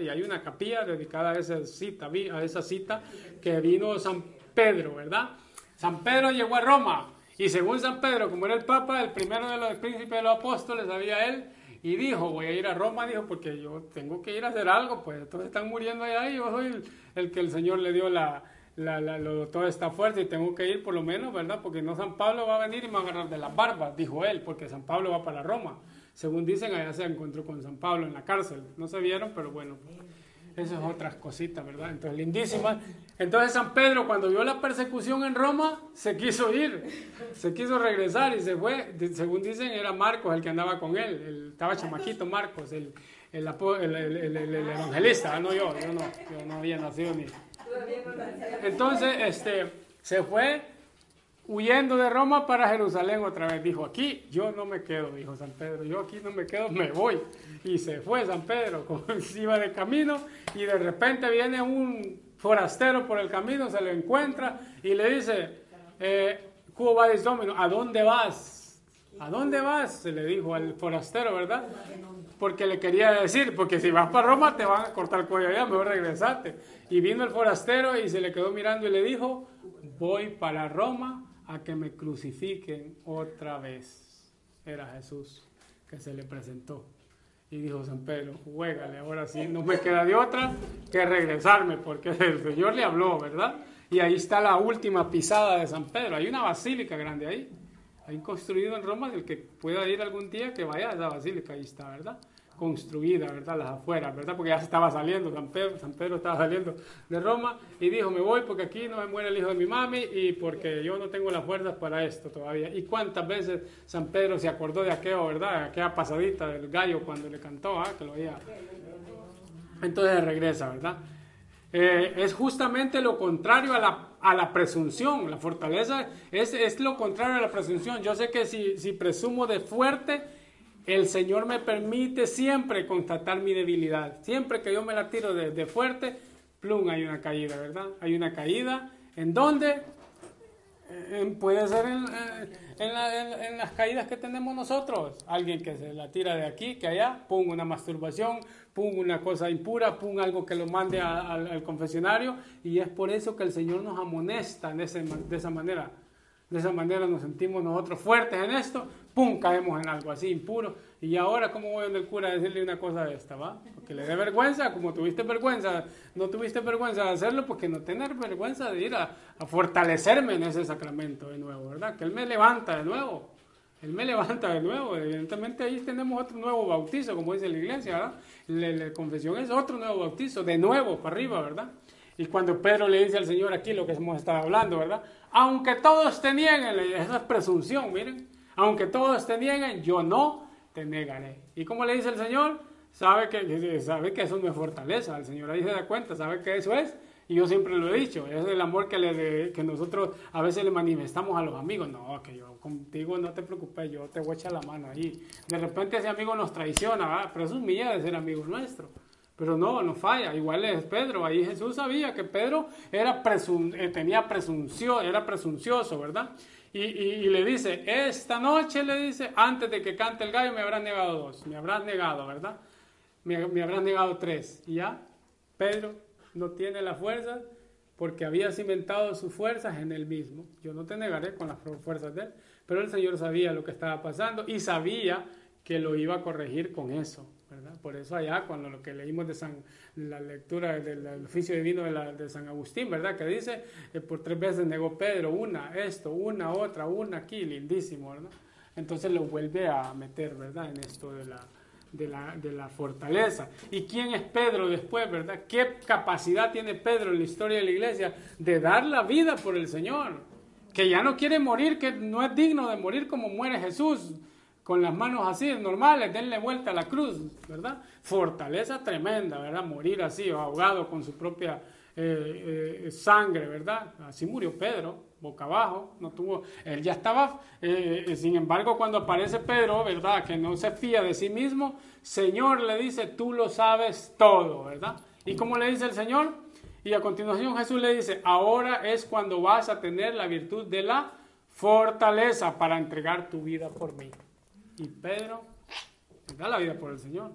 Y hay una capilla dedicada a esa cita, a esa cita que vino San Pedro, ¿verdad? San Pedro llegó a Roma y según San Pedro, como era el Papa, el primero de los príncipes de los apóstoles, había él, y dijo, voy a ir a Roma, dijo, porque yo tengo que ir a hacer algo, pues entonces están muriendo allá y yo soy el, que el Señor le dio la, toda esta fuerza y tengo que ir por lo menos, ¿verdad? Porque no San Pablo va a venir y me va a agarrar de las barbas, dijo él, porque San Pablo va para Roma. Según dicen, allá se encontró con San Pablo en la cárcel. No se vieron, pero bueno, eso es otras cositas, ¿verdad? Entonces, lindísimas. Entonces, San Pedro, cuando vio la persecución en Roma, se quiso ir, se quiso regresar y se fue. Según dicen, era Marcos el que andaba con él. El, estaba chamaquito Marcos, el, el, evangelista, no yo, yo no, yo no había nacido ni. Entonces, este, se fue huyendo de Roma para Jerusalén otra vez. Dijo, aquí yo no me quedo, dijo San Pedro, yo aquí no me quedo, me voy. Y se fue San Pedro, *laughs* iba de camino y de repente viene un forastero por el camino, se lo encuentra y le dice, eh, Domino, ¿a dónde vas? ¿A dónde vas? Se le dijo al forastero, ¿verdad? Porque le quería decir, porque si vas para Roma te van a cortar el cuello allá, mejor regresate. Y vino el forastero y se le quedó mirando y le dijo, voy para Roma a que me crucifiquen otra vez. Era Jesús que se le presentó. Y dijo San Pedro, juégale, ahora sí, no me queda de otra que regresarme, porque *laughs* el Señor le habló, ¿verdad? Y ahí está la última pisada de San Pedro. Hay una basílica grande ahí. Hay construido en Roma, el que pueda ir algún día, que vaya a esa basílica, ahí está, ¿verdad? Construida, ¿verdad? Las afueras, ¿verdad? Porque ya se estaba saliendo, San Pedro, San Pedro estaba saliendo de Roma y dijo, me voy porque aquí no me muere el hijo de mi mami y porque yo no tengo las fuerzas para esto todavía. ¿Y cuántas veces San Pedro se acordó de aquello, ¿verdad? Aquella pasadita del gallo cuando le cantó, ¿ah? Que lo oía. Entonces regresa, ¿verdad? Eh, es justamente lo contrario a la, a la presunción. La fortaleza es, es, lo contrario a la presunción. Yo sé que si, si presumo de fuerte, el Señor me permite siempre constatar mi debilidad. Siempre que yo me la tiro de, fuerte, plum, hay una caída, ¿verdad? Hay una caída. ¿En dónde? puede ser en, las caídas que tenemos nosotros. Alguien que se la tira de aquí, que allá, pum, una masturbación, pum, una cosa impura, pum, algo que lo mande al confesionario. Y es por eso que el Señor nos amonesta de esa manera. De esa manera nos sentimos nosotros fuertes en esto, ¡pum! caemos en algo así impuro. Y ahora, ¿cómo voy donde el cura a decirle una cosa de esta, va? Porque le dé vergüenza, como tuviste vergüenza, no tuviste vergüenza de hacerlo, porque no tener vergüenza de ir a, fortalecerme en ese sacramento de nuevo, ¿verdad? Que Él me levanta de nuevo. Él me levanta de nuevo. Evidentemente ahí tenemos otro nuevo bautizo, como dice la iglesia, ¿verdad? La, confesión es otro nuevo bautizo, de nuevo para arriba, ¿verdad? Y cuando Pedro le dice al Señor aquí lo que hemos estado hablando, ¿verdad? Aunque todos te nieguen, esa es presunción, miren. Aunque todos te nieguen, yo no te negaré. ¿Y cómo le dice el Señor? Sabe que, sabe que eso no es fortaleza. El Señor ahí se da cuenta, sabe que eso es. Y yo siempre lo he dicho, es el amor que, le, que nosotros a veces le manifestamos a los amigos. No, que yo contigo no te preocupes, yo te voy a echar la mano ahí. De repente ese amigo nos traiciona, pero eso es mía de ser amigo nuestro. Pero no, no falla. Igual es Pedro. Ahí Jesús sabía que Pedro era eh, tenía presunción, era presuncioso, ¿verdad? Y, le dice, esta noche le dice, antes de que cante el gallo me habrán negado dos, me habrán negado, ¿verdad? Me, me habrán negado tres. Y ya, Pedro no tiene la fuerza porque había cimentado sus fuerzas en él mismo. Yo no te negaré con las fuerzas de él, pero el Señor sabía lo que estaba pasando y sabía que lo iba a corregir con eso. Por eso allá, cuando lo que leímos de San, la lectura del, oficio divino de, San Agustín, ¿verdad? Que dice, eh, por tres veces negó Pedro, una, esto, una, otra, una aquí, lindísimo, ¿verdad? Entonces lo vuelve a meter, ¿verdad? En esto de la, de la, de la, fortaleza. ¿Y quién es Pedro después, verdad? ¿Qué capacidad tiene Pedro en la historia de la iglesia de dar la vida por el Señor? Que ya no quiere morir, que no es digno de morir como muere Jesús con las manos así, normales, denle vuelta a la cruz, ¿verdad? Fortaleza tremenda, ¿verdad? Morir así, ahogado con su propia eh, eh, sangre, ¿verdad? Así murió Pedro, boca abajo, no tuvo, él ya estaba, eh, eh, sin embargo, cuando aparece Pedro, ¿verdad? Que no se fía de sí mismo, Señor le dice, tú lo sabes todo, ¿verdad? ¿Y cómo le dice el Señor? Y a continuación Jesús le dice, ahora es cuando vas a tener la virtud de la fortaleza para entregar tu vida por mí. Y Pedro da la vida por el Señor,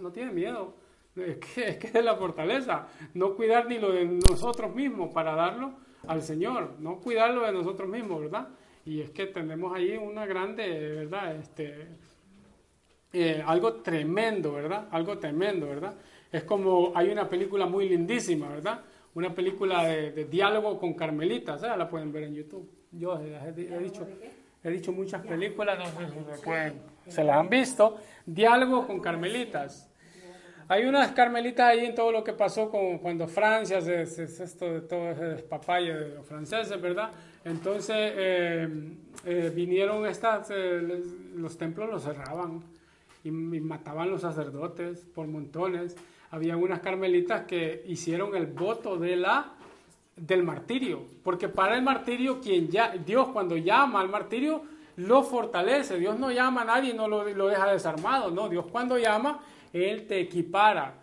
no tiene miedo. Es que, es que es la fortaleza, no cuidar ni lo de nosotros mismos para darlo al Señor, no cuidarlo de nosotros mismos, ¿verdad? Y es que tenemos ahí una grande, ¿verdad? Este, eh, algo tremendo, ¿verdad? Algo tremendo, ¿verdad? Es como hay una película muy lindísima, ¿verdad? Una película de, diálogo con carmelitas, ¿eh? la pueden ver en YouTube. Yo he, dicho, he dicho muchas películas, no sé si se, se las han visto. Diálogo con carmelitas. Hay unas carmelitas ahí en todo lo que pasó con, cuando Francia, es, esto de todo ese despapalle de los franceses, ¿verdad? Entonces eh, eh, vinieron estas, eh, los templos los cerraban y, mataban los sacerdotes por montones. Había unas carmelitas que hicieron el voto de la, del martirio, porque para el martirio, quien ya, Dios cuando llama al martirio, lo fortalece. Dios no llama a nadie y no lo, lo deja desarmado, no. Dios cuando llama él te equipara.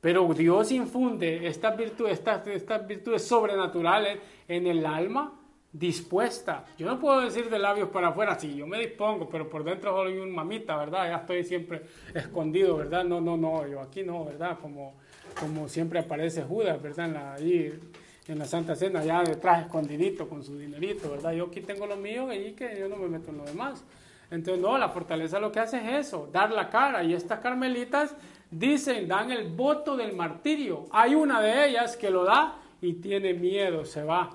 Pero Dios infunde estas virtudes, estas, estas virtudes sobrenaturales en el alma dispuesta. Yo no puedo decir de labios para afuera, sí, yo me dispongo, pero por dentro soy un mamita, ¿verdad? Ya estoy siempre escondido, ¿verdad? No, no, no, yo aquí no, ¿verdad? Como, como siempre aparece Judas, ¿verdad? En la Santa Cena, ya detrás escondidito con su dinerito, ¿verdad? Yo aquí tengo lo mío y que yo no me meto en lo demás. Entonces, no, la fortaleza lo que hace es eso, dar la cara. Y estas carmelitas dicen, dan el voto del martirio. Hay una de ellas que lo da y tiene miedo, se va,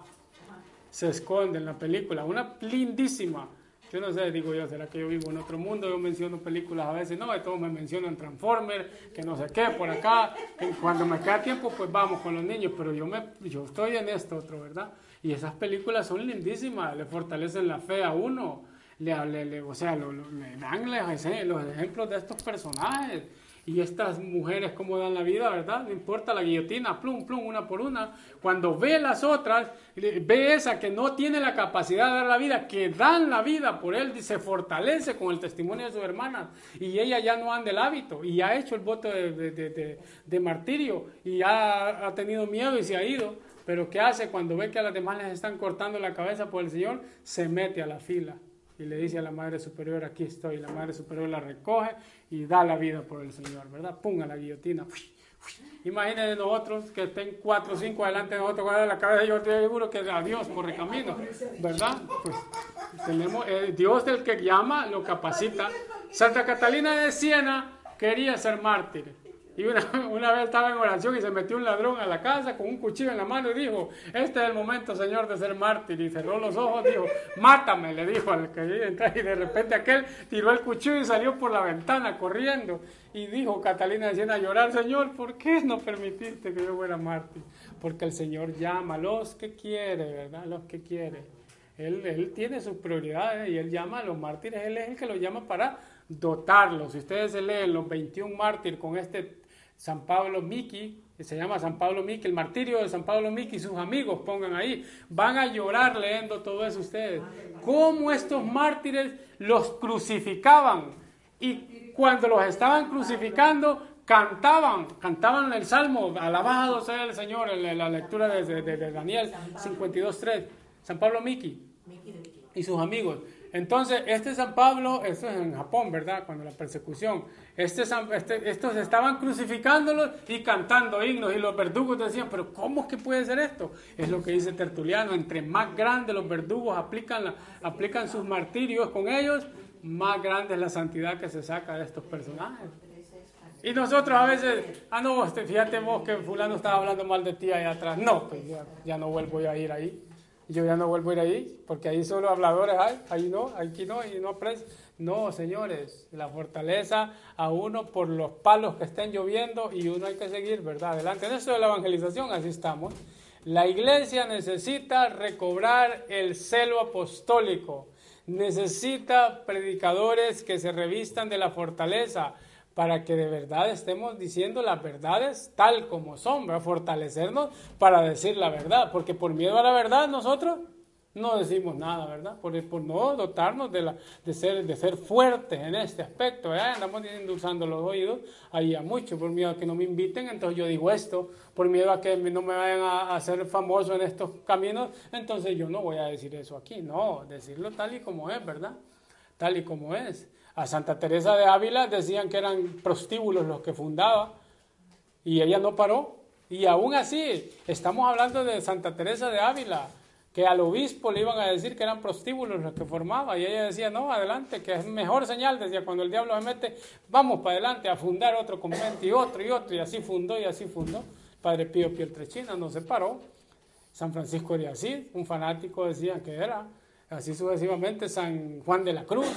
se esconde en la película. Una lindísima. Yo no sé, digo yo, ¿será que yo vivo en otro mundo? Yo menciono películas a veces, no, y todos me mencionan Transformers, que no sé qué, por acá. Cuando me queda tiempo, pues vamos con los niños, pero yo, me, yo estoy en esto otro, ¿verdad? Y esas películas son lindísimas, le fortalecen la fe a uno le, o sea, le dan los, ejemplos de estos personajes y estas mujeres cómo dan la vida, ¿verdad? No importa la guillotina, plum, plum, una por una. Cuando ve las otras, ve esa que no tiene la capacidad de dar la vida, que dan la vida por él, se fortalece con el testimonio de sus hermanas y ella ya no anda el hábito y ha hecho el voto de, martirio y ha, ha tenido miedo y se ha ido. Pero ¿qué hace cuando ve que a las demás les están cortando la cabeza por el Señor? Se mete a la fila y le dice a la Madre Superior, aquí estoy. La Madre Superior la recoge y da la vida por el Señor, ¿verdad? Ponga la guillotina. Imagínense nosotros que estén cuatro o cinco adelante de nosotros con la cabeza, yo estoy seguro que a Dios corre camino, ¿verdad? Pues tenemos, eh, Dios del que llama lo capacita. Santa Catalina de Siena quería ser mártir y una, *laughs* una, vez estaba en oración y se metió un ladrón a la casa con un cuchillo en la mano y dijo, este es el momento, Señor, de ser mártir. Y cerró los ojos, dijo, mátame, le dijo al que entra. Y de repente aquel tiró el cuchillo y salió por la ventana corriendo. Y dijo Catalina decía a llorar, Señor, ¿por qué no permitiste que yo fuera mártir? Porque el Señor llama a los que quiere, ¿verdad? Los que quiere. Él, él tiene sus prioridades y Él llama a los mártires, Él es el que los llama para dotarlos. Si ustedes se leen los 21 mártires con este San Pablo Miki, se llama San Pablo Miki, el martirio de San Pablo Miki, sus amigos pongan ahí, van a llorar leyendo todo eso ustedes. Cómo estos mártires los crucificaban y cuando los estaban crucificando cantaban, cantaban el salmo, alabado sea el Señor, en la lectura de, de Daniel 52.3, San Pablo Miki y sus amigos. Entonces, este San Pablo, esto es en Japón, ¿verdad? Cuando la persecución, este, este, estos estaban crucificándolos y cantando himnos y los verdugos decían, pero ¿cómo es que puede ser esto? Es lo que dice Tertuliano, entre más grandes los verdugos aplican, aplican sus martirios con ellos, más grande es la santidad que se saca de estos personajes. Y nosotros a veces, ah, no, este, fíjate vos que fulano estaba hablando mal de ti allá atrás. No, pues ya, ya no vuelvo a ir ahí yo ya no vuelvo a ir ahí, porque ahí solo habladores hay, ahí no, aquí no, y no aprecio. No, señores, la fortaleza a uno por los palos que estén lloviendo y uno hay que seguir, ¿verdad? Adelante. En eso de la evangelización, así estamos. La iglesia necesita recobrar el celo apostólico, necesita predicadores que se revistan de la fortaleza para que de verdad estemos diciendo las verdades tal como son, ¿verdad? fortalecernos para decir la verdad, porque por miedo a la verdad nosotros no decimos nada, ¿verdad? Por, por no dotarnos de, la, de, ser, de ser fuertes en este aspecto, ¿verdad? Andamos endulzando los oídos ahí a mucho, por miedo a que no me inviten, entonces yo digo esto, por miedo a que no me vayan a hacer famoso en estos caminos, entonces yo no voy a decir eso aquí, no, decirlo tal y como es, ¿verdad? Tal y como es. A Santa Teresa de Ávila decían que eran prostíbulos los que fundaba y ella no paró. Y aún así, estamos hablando de Santa Teresa de Ávila, que al obispo le iban a decir que eran prostíbulos los que formaba y ella decía, no, adelante, que es mejor señal, decía, cuando el diablo se mete, vamos para adelante a fundar otro convento y otro y otro, y así fundó y así fundó. Padre Pío Pietrechina no se paró. San Francisco de Asís, un fanático decía que era, así sucesivamente San Juan de la Cruz,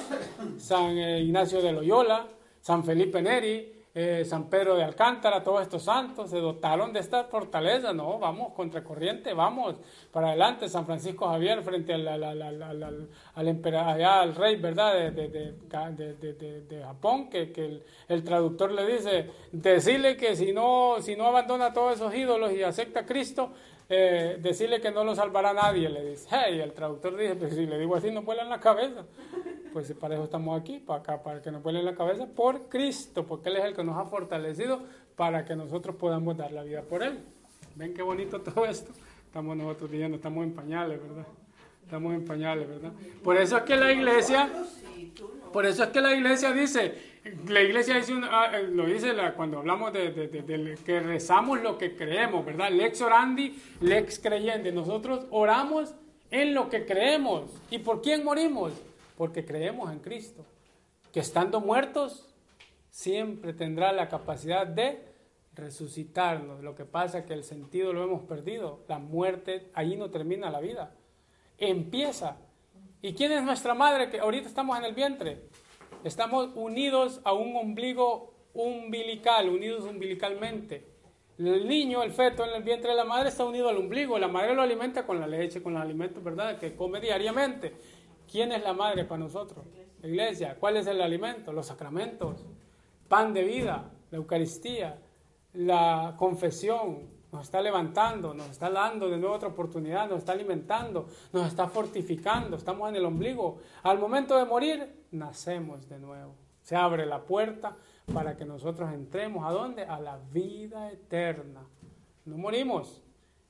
San eh, Ignacio de Loyola, San Felipe Neri, eh, San Pedro de Alcántara, todos estos santos se dotaron de esta fortaleza, no, vamos, contracorriente, vamos, para adelante, San Francisco Javier frente al, al, al, al emperador, al rey, ¿verdad?, de, de, de Japón, que, que el, el, traductor le dice, decirle que si no, si no abandona todos esos ídolos y acepta a Cristo, eh, decirle que no lo salvará nadie, le dice. *laughs* Hey, el traductor dice, pues si le digo así, no vuela en la cabeza. Pues para eso estamos aquí, para acá, para que nos vuele la cabeza por Cristo, porque Él es el que nos ha fortalecido para que nosotros podamos dar la vida por Él. ¿Ven qué bonito todo esto? Estamos nosotros diciendo, estamos en pañales, ¿verdad? Estamos en pañales, ¿verdad? Por eso es que la iglesia, por eso es que la iglesia dice, la iglesia dice ah, eh, lo dice cuando hablamos de, que rezamos lo que creemos, ¿verdad? Lex orandi, lex creyente. Nosotros oramos en lo que creemos. ¿Y por quién morimos? Porque creemos en Cristo. Que estando muertos, siempre tendrá la capacidad de resucitarnos. Lo que pasa es que el sentido lo hemos perdido. La muerte, ahí no termina la vida. Empieza. ¿Y quién es nuestra madre que ahorita estamos en el vientre? Estamos unidos a un ombligo umbilical, unidos umbilicalmente. El niño, el feto en el vientre de la madre está unido al ombligo. La madre lo alimenta con la leche, con los alimentos, ¿verdad? Que come diariamente. ¿Quién es la madre para nosotros? La iglesia. ¿Cuál es el alimento? Los sacramentos. Pan de vida, la Eucaristía, la confesión. Nos está levantando, nos está dando de nuevo otra oportunidad, nos está alimentando, nos está fortificando. Estamos en el ombligo. Al momento de morir, nacemos de nuevo. Se abre la puerta para que nosotros entremos a dónde? A la vida eterna. No morimos.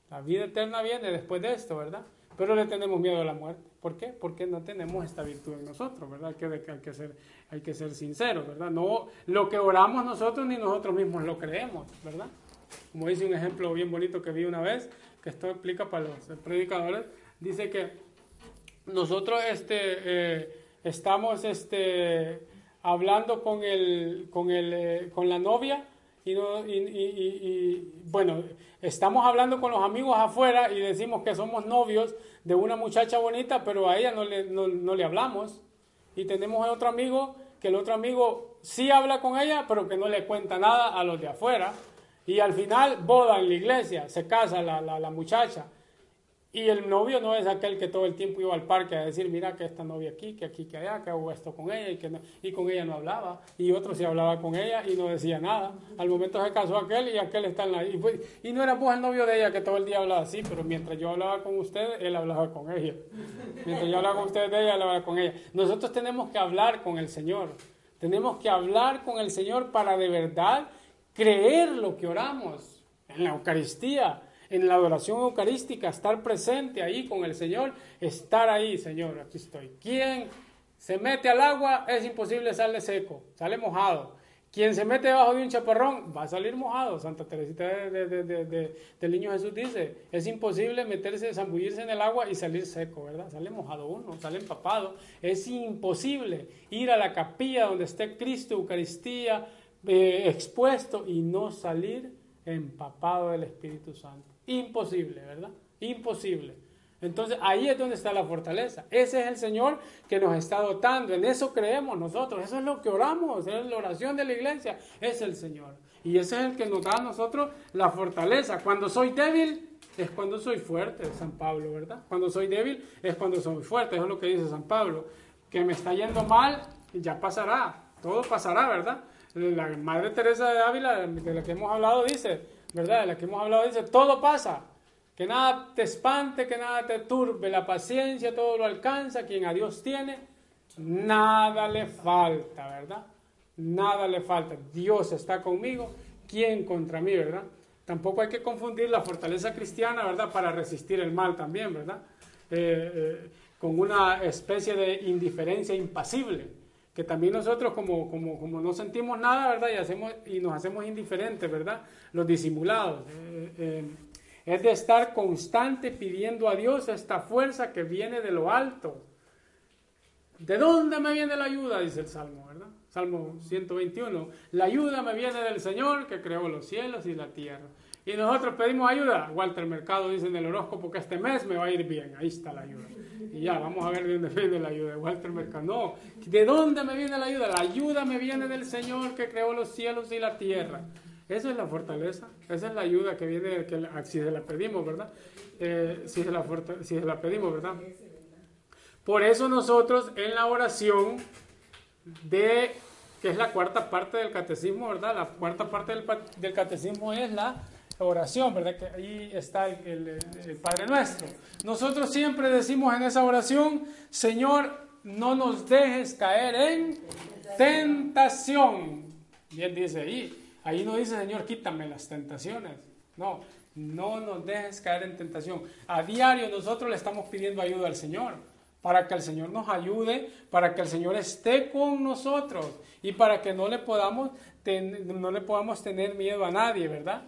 La vida eterna viene después de esto, ¿verdad? Pero le tenemos miedo a la muerte. ¿Por qué? Porque no tenemos esta virtud en nosotros, ¿verdad? Hay que, hay que, ser, hay que ser sinceros, ¿verdad? No lo que oramos nosotros ni nosotros mismos lo creemos, ¿verdad? Como dice un ejemplo bien bonito que vi una vez, que esto explica para los predicadores, dice que nosotros este, eh, estamos este, hablando con, el, con, el, eh, con la novia y, no, y, y, bueno, estamos hablando con los amigos afuera y decimos que somos novios de una muchacha bonita, pero a ella no le, no, no le hablamos. Y tenemos otro amigo que el otro amigo sí habla con ella, pero que no le cuenta nada a los de afuera. Y al final, boda en la iglesia, se casa la, la muchacha. Y el novio no es aquel que todo el tiempo iba al parque a decir, mira que esta novia aquí, que aquí, que allá, que hago esto con ella y que y con ella no hablaba. Y otro sí hablaba con ella y no decía nada. Al momento se casó aquel y aquel está en la... Y, y no era pues el novio de ella que todo el día hablaba así, pero mientras yo hablaba con usted, él hablaba con ella. Mientras yo hablaba con usted de ella, hablaba con ella. Nosotros tenemos que hablar con el Señor. Tenemos que hablar con el Señor para de verdad creer lo que oramos en la Eucaristía en la adoración eucarística, estar presente ahí con el Señor, estar ahí, Señor, aquí estoy. ¿Quién se mete al agua es imposible salir seco, sale mojado. Quien se mete debajo de un chaparrón va a salir mojado. Santa Teresita de, del Niño Jesús dice, es imposible meterse, zambullirse en el agua y salir seco, ¿verdad? Sale mojado uno, sale empapado. Es imposible ir a la capilla donde esté Cristo, Eucaristía, eh, expuesto y no salir empapado del Espíritu Santo. Imposible, ¿verdad? Imposible. Entonces ahí es donde está la fortaleza. Ese es el Señor que nos está dotando. En eso creemos nosotros. Eso es lo que oramos. Es la oración de la iglesia. Es el Señor. Y ese es el que nos da a nosotros la fortaleza. Cuando soy débil es cuando soy fuerte, San Pablo, ¿verdad? Cuando soy débil es cuando soy fuerte. Eso es lo que dice San Pablo. Que me está yendo mal, ya pasará. Todo pasará, ¿verdad? La Madre Teresa de Ávila, de la que hemos hablado, dice, ¿verdad? De la que hemos hablado, dice, todo pasa. Que nada te espante, que nada te turbe, la paciencia todo lo alcanza, quien a Dios tiene, nada le falta, ¿verdad? Nada le falta. Dios está conmigo, ¿quién contra mí, verdad? Tampoco hay que confundir la fortaleza cristiana, ¿verdad? Para resistir el mal también, ¿verdad? Eh, eh, con una especie de indiferencia impasible, que también nosotros como, como, como no sentimos nada, ¿verdad? Y, hacemos, y nos hacemos indiferentes, ¿verdad? Los disimulados. Eh, es de estar constante pidiendo a Dios esta fuerza que viene de lo alto. ¿De dónde me viene la ayuda? Dice el Salmo, ¿verdad? Salmo 121. La ayuda me viene del Señor que creó los cielos y la tierra. Y nosotros pedimos ayuda. Walter Mercado dice en el horóscopo que este mes me va a ir bien. Ahí está la ayuda. Y ya, vamos a ver de dónde viene la ayuda. Walter Mercado. No, ¿de dónde me viene la ayuda? La ayuda me viene del Señor que creó los cielos y la tierra. Esa es la fortaleza. Esa es la ayuda que viene que, si se la pedimos, ¿verdad? Eh, si, se la, si se la pedimos, ¿verdad? Por eso nosotros en la oración de, que es la cuarta parte del catecismo, ¿verdad? La cuarta parte del, catecismo es la oración, ¿verdad? Que ahí está el, Padre Nuestro. Nosotros siempre decimos en esa oración, Señor, no nos dejes caer en tentación. Bien dice ahí. Ahí no dice, Señor, quítame las tentaciones. No, no nos dejes caer en tentación. A diario nosotros le estamos pidiendo ayuda al Señor para que el Señor nos ayude, para que el Señor esté con nosotros y para que no le podamos, no le podamos tener miedo a nadie, ¿verdad?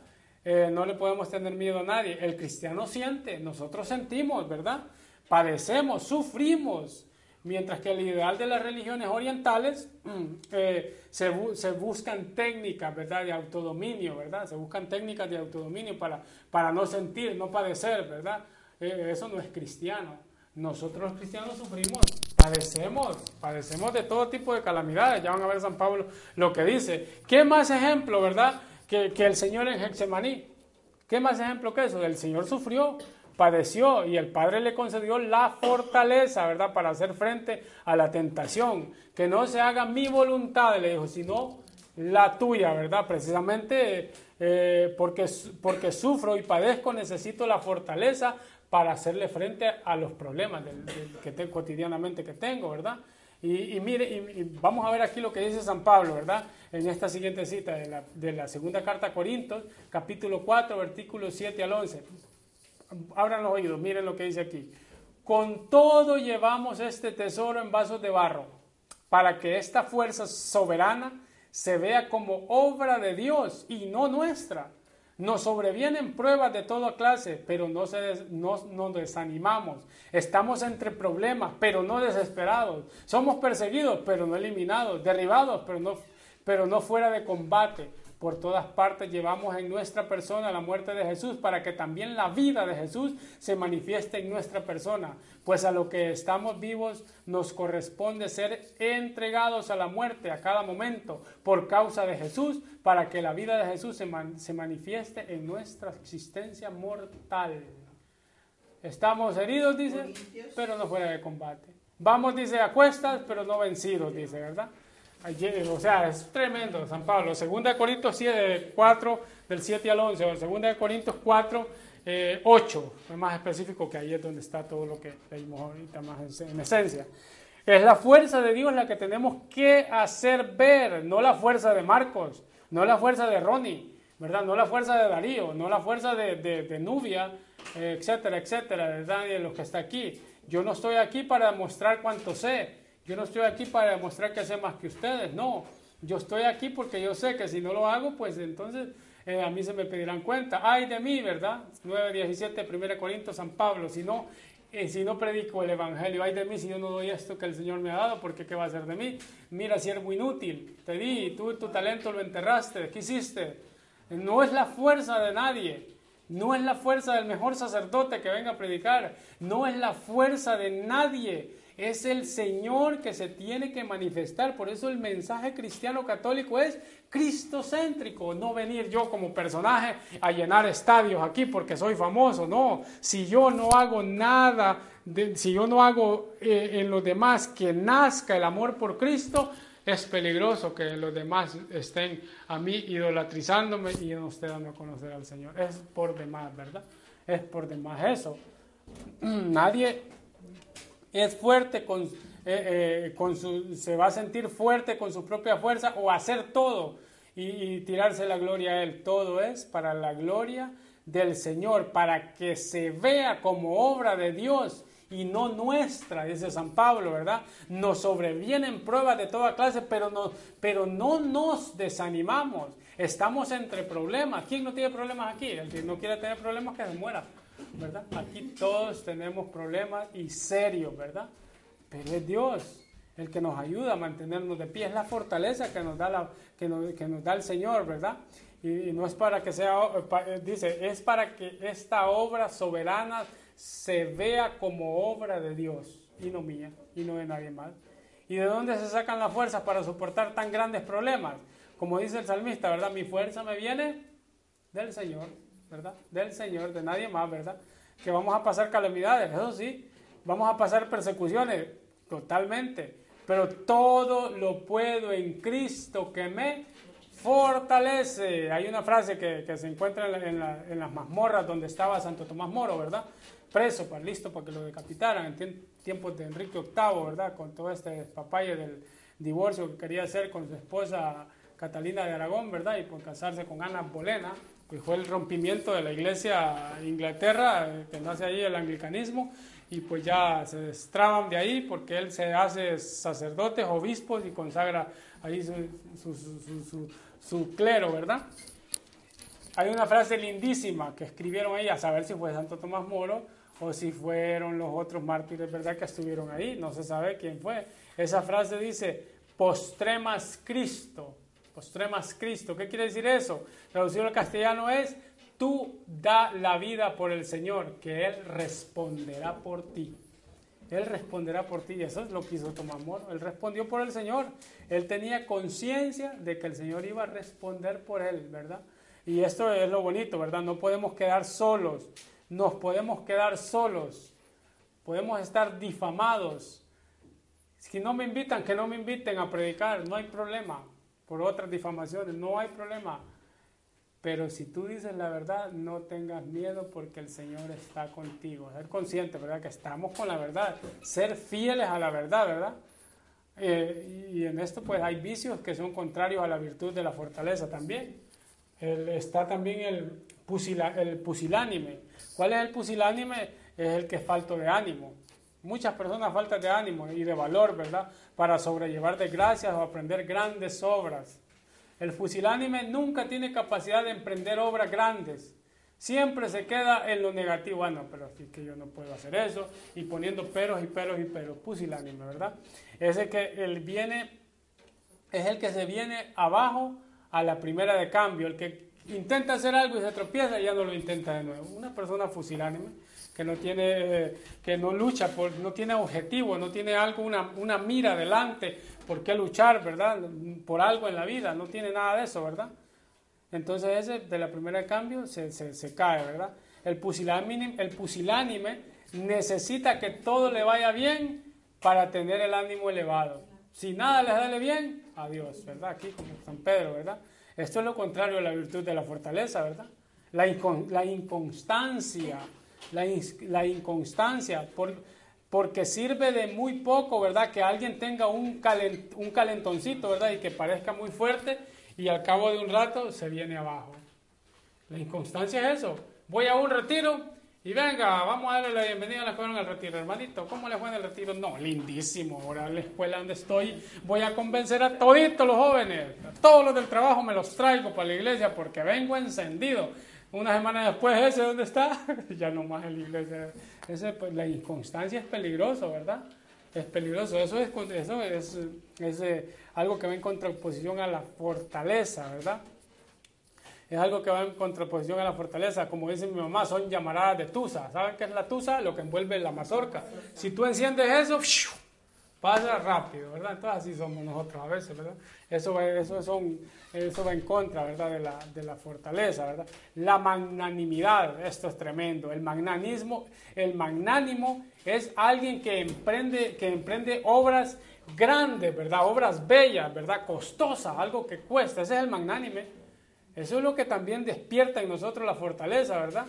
Eh, no le podemos tener miedo a nadie. El cristiano siente, nosotros sentimos, ¿verdad? Padecemos, sufrimos. Mientras que el ideal de las religiones orientales eh, se, se, buscan técnicas, ¿verdad? De autodominio, ¿verdad? Se buscan técnicas de autodominio para, para no sentir, no padecer, ¿verdad? Eh, eso no es cristiano. Nosotros los cristianos sufrimos, padecemos, padecemos de todo tipo de calamidades. Ya van a ver San Pablo lo que dice. ¿Qué más ejemplo, verdad? Que, el Señor en Getsemaní. ¿Qué más ejemplo que eso? El Señor sufrió, padeció y el Padre le concedió la fortaleza, ¿verdad? Para hacer frente a la tentación. Que no se haga mi voluntad, le dijo, sino la tuya, ¿verdad? Precisamente eh, porque, porque sufro y padezco, necesito la fortaleza para hacerle frente a los problemas que tengo cotidianamente que tengo, ¿verdad? Y, mire, y, vamos a ver aquí lo que dice San Pablo, ¿verdad? En esta siguiente cita de la, de la segunda carta a Corintios, capítulo 4, versículos 7 al 11. Abran los oídos, miren lo que dice aquí. Con todo llevamos este tesoro en vasos de barro, para que esta fuerza soberana se vea como obra de Dios y no nuestra nos sobrevienen pruebas de toda clase, pero no, se nos desanimamos. Estamos entre problemas, pero no desesperados. Somos perseguidos, pero no eliminados. Derribados, pero no, pero no fuera de combate. Por todas partes llevamos en nuestra persona la muerte de Jesús para que también la vida de Jesús se manifieste en nuestra persona. Pues a lo que estamos vivos nos corresponde ser entregados a la muerte a cada momento por causa de Jesús para que la vida de Jesús se, se manifieste en nuestra existencia mortal. Estamos heridos, dice, pero no fuera de combate. Vamos, dice, a cuestas, pero no vencidos, dice, ¿verdad? O sea, es tremendo San Pablo. Segunda de Corintios 7, 4, del 7 al 11, o segunda de Corintios 4, 8, es más específico que ahí es donde está todo lo que leímos ahorita más en, esencia. Es la fuerza de Dios la que tenemos que hacer ver, no la fuerza de Marcos, no la fuerza de Ronnie, ¿verdad? No la fuerza de Darío, no la fuerza de, de, Nubia, eh, etcétera, etcétera, ¿verdad? De los que está aquí. Yo no estoy aquí para demostrar cuánto sé, yo no estoy aquí para demostrar que sé más que ustedes, no. Yo estoy aquí porque yo sé que si no lo hago, pues entonces eh, a mí se me pedirán cuenta. Ay de mí, ¿verdad? 9.17, 1 Corintios, San Pablo. Si no, eh, si no predico el Evangelio, ay de mí si yo no doy esto que el Señor me ha dado, porque ¿qué va a hacer de mí? Mira, siervo inútil, te di, tú tu talento lo enterraste, ¿qué hiciste? No es la fuerza de nadie, no es la fuerza del mejor sacerdote que venga a predicar, no es la fuerza de nadie es el Señor que se tiene que manifestar. Por eso el mensaje cristiano católico es cristocéntrico, no venir yo como personaje a llenar estadios aquí porque soy famoso, no, si yo no hago nada, si yo no hago eh, en los demás que nazca el amor por Cristo, es peligroso que los demás estén a mí idolatrizándome y no esté dando a conocer al Señor, es por demás, ¿verdad? es por demás eso. *clears throat* Nadie es fuerte con, eh, eh, con su, se va a sentir fuerte con su propia fuerza o hacer todo y, tirarse la gloria a Él. Todo es para la gloria del Señor, para que se vea como obra de Dios y no nuestra, dice San Pablo, ¿verdad? Nos sobrevienen pruebas de toda clase, pero no, pero no nos desanimamos. Estamos entre problemas. ¿Quién no tiene problemas aquí? El que no quiere tener problemas, que se muera, ¿verdad? Aquí todos tenemos problemas y serios, ¿verdad? Pero es Dios el que nos ayuda a mantenernos de pie. Es la fortaleza que nos da, la, que nos, que nos da el Señor, ¿verdad? Y, no es para que sea, dice, es para que esta obra soberana se vea como obra de Dios y no mía y no de nadie más. ¿Y de dónde se sacan las fuerzas para soportar tan grandes problemas? Como dice el salmista, ¿verdad? Mi fuerza me viene del Señor, ¿verdad? Del Señor, de nadie más, ¿verdad? Que vamos a pasar calamidades, eso sí, vamos a pasar persecuciones, totalmente, pero todo lo puedo en Cristo que me fortalece. Hay una frase que, se encuentra en, en, las mazmorras donde estaba Santo Tomás Moro, ¿verdad? preso, para, listo para que lo decapitaran en tiempos de Enrique VIII, ¿verdad? Con todo este papaye del divorcio que quería hacer con su esposa Catalina de Aragón, ¿verdad? Y por casarse con Ana Bolena, fue el rompimiento de la iglesia Inglaterra, eh, que nace ahí el anglicanismo, y pues ya se destraban de ahí porque él se hace sacerdote, obispo y consagra ahí su, su, su clero, ¿verdad? Hay una frase lindísima que escribieron ahí, a saber si fue Santo Tomás Moro, o si fueron los otros mártires, ¿verdad?, que estuvieron ahí, no se sabe quién fue. Esa frase dice, postremas Cristo, postremas Cristo. ¿Qué quiere decir eso? Traducido al castellano es, tú da la vida por el Señor, que Él responderá por ti. Él responderá por ti. Y eso es lo que hizo Tomás Moro. Él respondió por el Señor. Él tenía conciencia de que el Señor iba a responder por él, ¿verdad? Y esto es lo bonito, ¿verdad? No podemos quedar solos nos podemos quedar solos, podemos estar difamados. Si no me invitan, que no me inviten a predicar, no hay problema. Por otras difamaciones, no hay problema. Pero si tú dices la verdad, no tengas miedo porque el Señor está contigo. Ser consciente, ¿verdad? Que estamos con la verdad. Ser fieles a la verdad, ¿verdad? Eh, y en esto pues hay vicios que son contrarios a la virtud de la fortaleza también. está también el, el pusilánime. ¿Cuál es el pusilánime? Es el que es falto de ánimo. Muchas personas faltan de ánimo y de valor, ¿verdad? Para sobrellevar desgracias o aprender grandes obras. El pusilánime nunca tiene capacidad de emprender obras grandes. Siempre se queda en lo negativo. Bueno, pero es que yo no puedo hacer eso. Y poniendo peros y peros y peros. Pusilánime, ¿verdad? Es el que él viene, es el que se viene abajo a la primera de cambio. El que intenta hacer algo y se tropieza y ya no lo intenta de nuevo. Una persona fusilánime que no tiene, que no lucha, por, no tiene objetivo, no tiene algo, una, una mira delante, por qué luchar, ¿verdad? Por algo en la vida, no tiene nada de eso, ¿verdad? Entonces ese de la primera de cambio se, se, se cae, ¿verdad? El pusilánime, el pusilánime necesita que todo le vaya bien para tener el ánimo elevado. Si nada le sale bien, adiós, ¿verdad? Aquí como San Pedro, ¿verdad? Esto es lo contrario a la virtud de la fortaleza, ¿verdad? La, la inconstancia, la, inconstancia, porque sirve de muy poco, ¿verdad? Que alguien tenga un, un calentoncito, ¿verdad? Y que parezca muy fuerte y al cabo de un rato se viene abajo. La inconstancia es eso. Voy a un retiro, y venga, vamos a darle la bienvenida a la escuela en el retiro, hermanito. ¿Cómo le fue en el retiro? No, lindísimo. Ahora la escuela donde estoy voy a convencer a toditos los jóvenes. todos los del trabajo me los traigo para la iglesia porque vengo encendido. Una semana después, ¿ese dónde está? *laughs* ya no más en la iglesia. Ese, pues, la inconstancia es peligroso, ¿verdad? Es peligroso. Eso es, eso es, es eh, algo que va en contraposición a la fortaleza, ¿verdad? es algo que va en contraposición a la fortaleza. Como dice mi mamá, son llamaradas de tusa. ¿Saben qué es la tusa? Lo que envuelve la mazorca. Si tú enciendes eso, pasa rápido, ¿verdad? Entonces así somos nosotros a veces, ¿verdad? Eso va, eso son, eso va en contra, ¿verdad? De la, de la fortaleza, ¿verdad? La magnanimidad, esto es tremendo. El magnanismo, el magnánimo es alguien que emprende, que emprende obras grandes, ¿verdad? Obras bellas, ¿verdad? Costosas, algo que cuesta. Ese es el magnánime. Eso es lo que también despierta en nosotros la fortaleza, ¿verdad?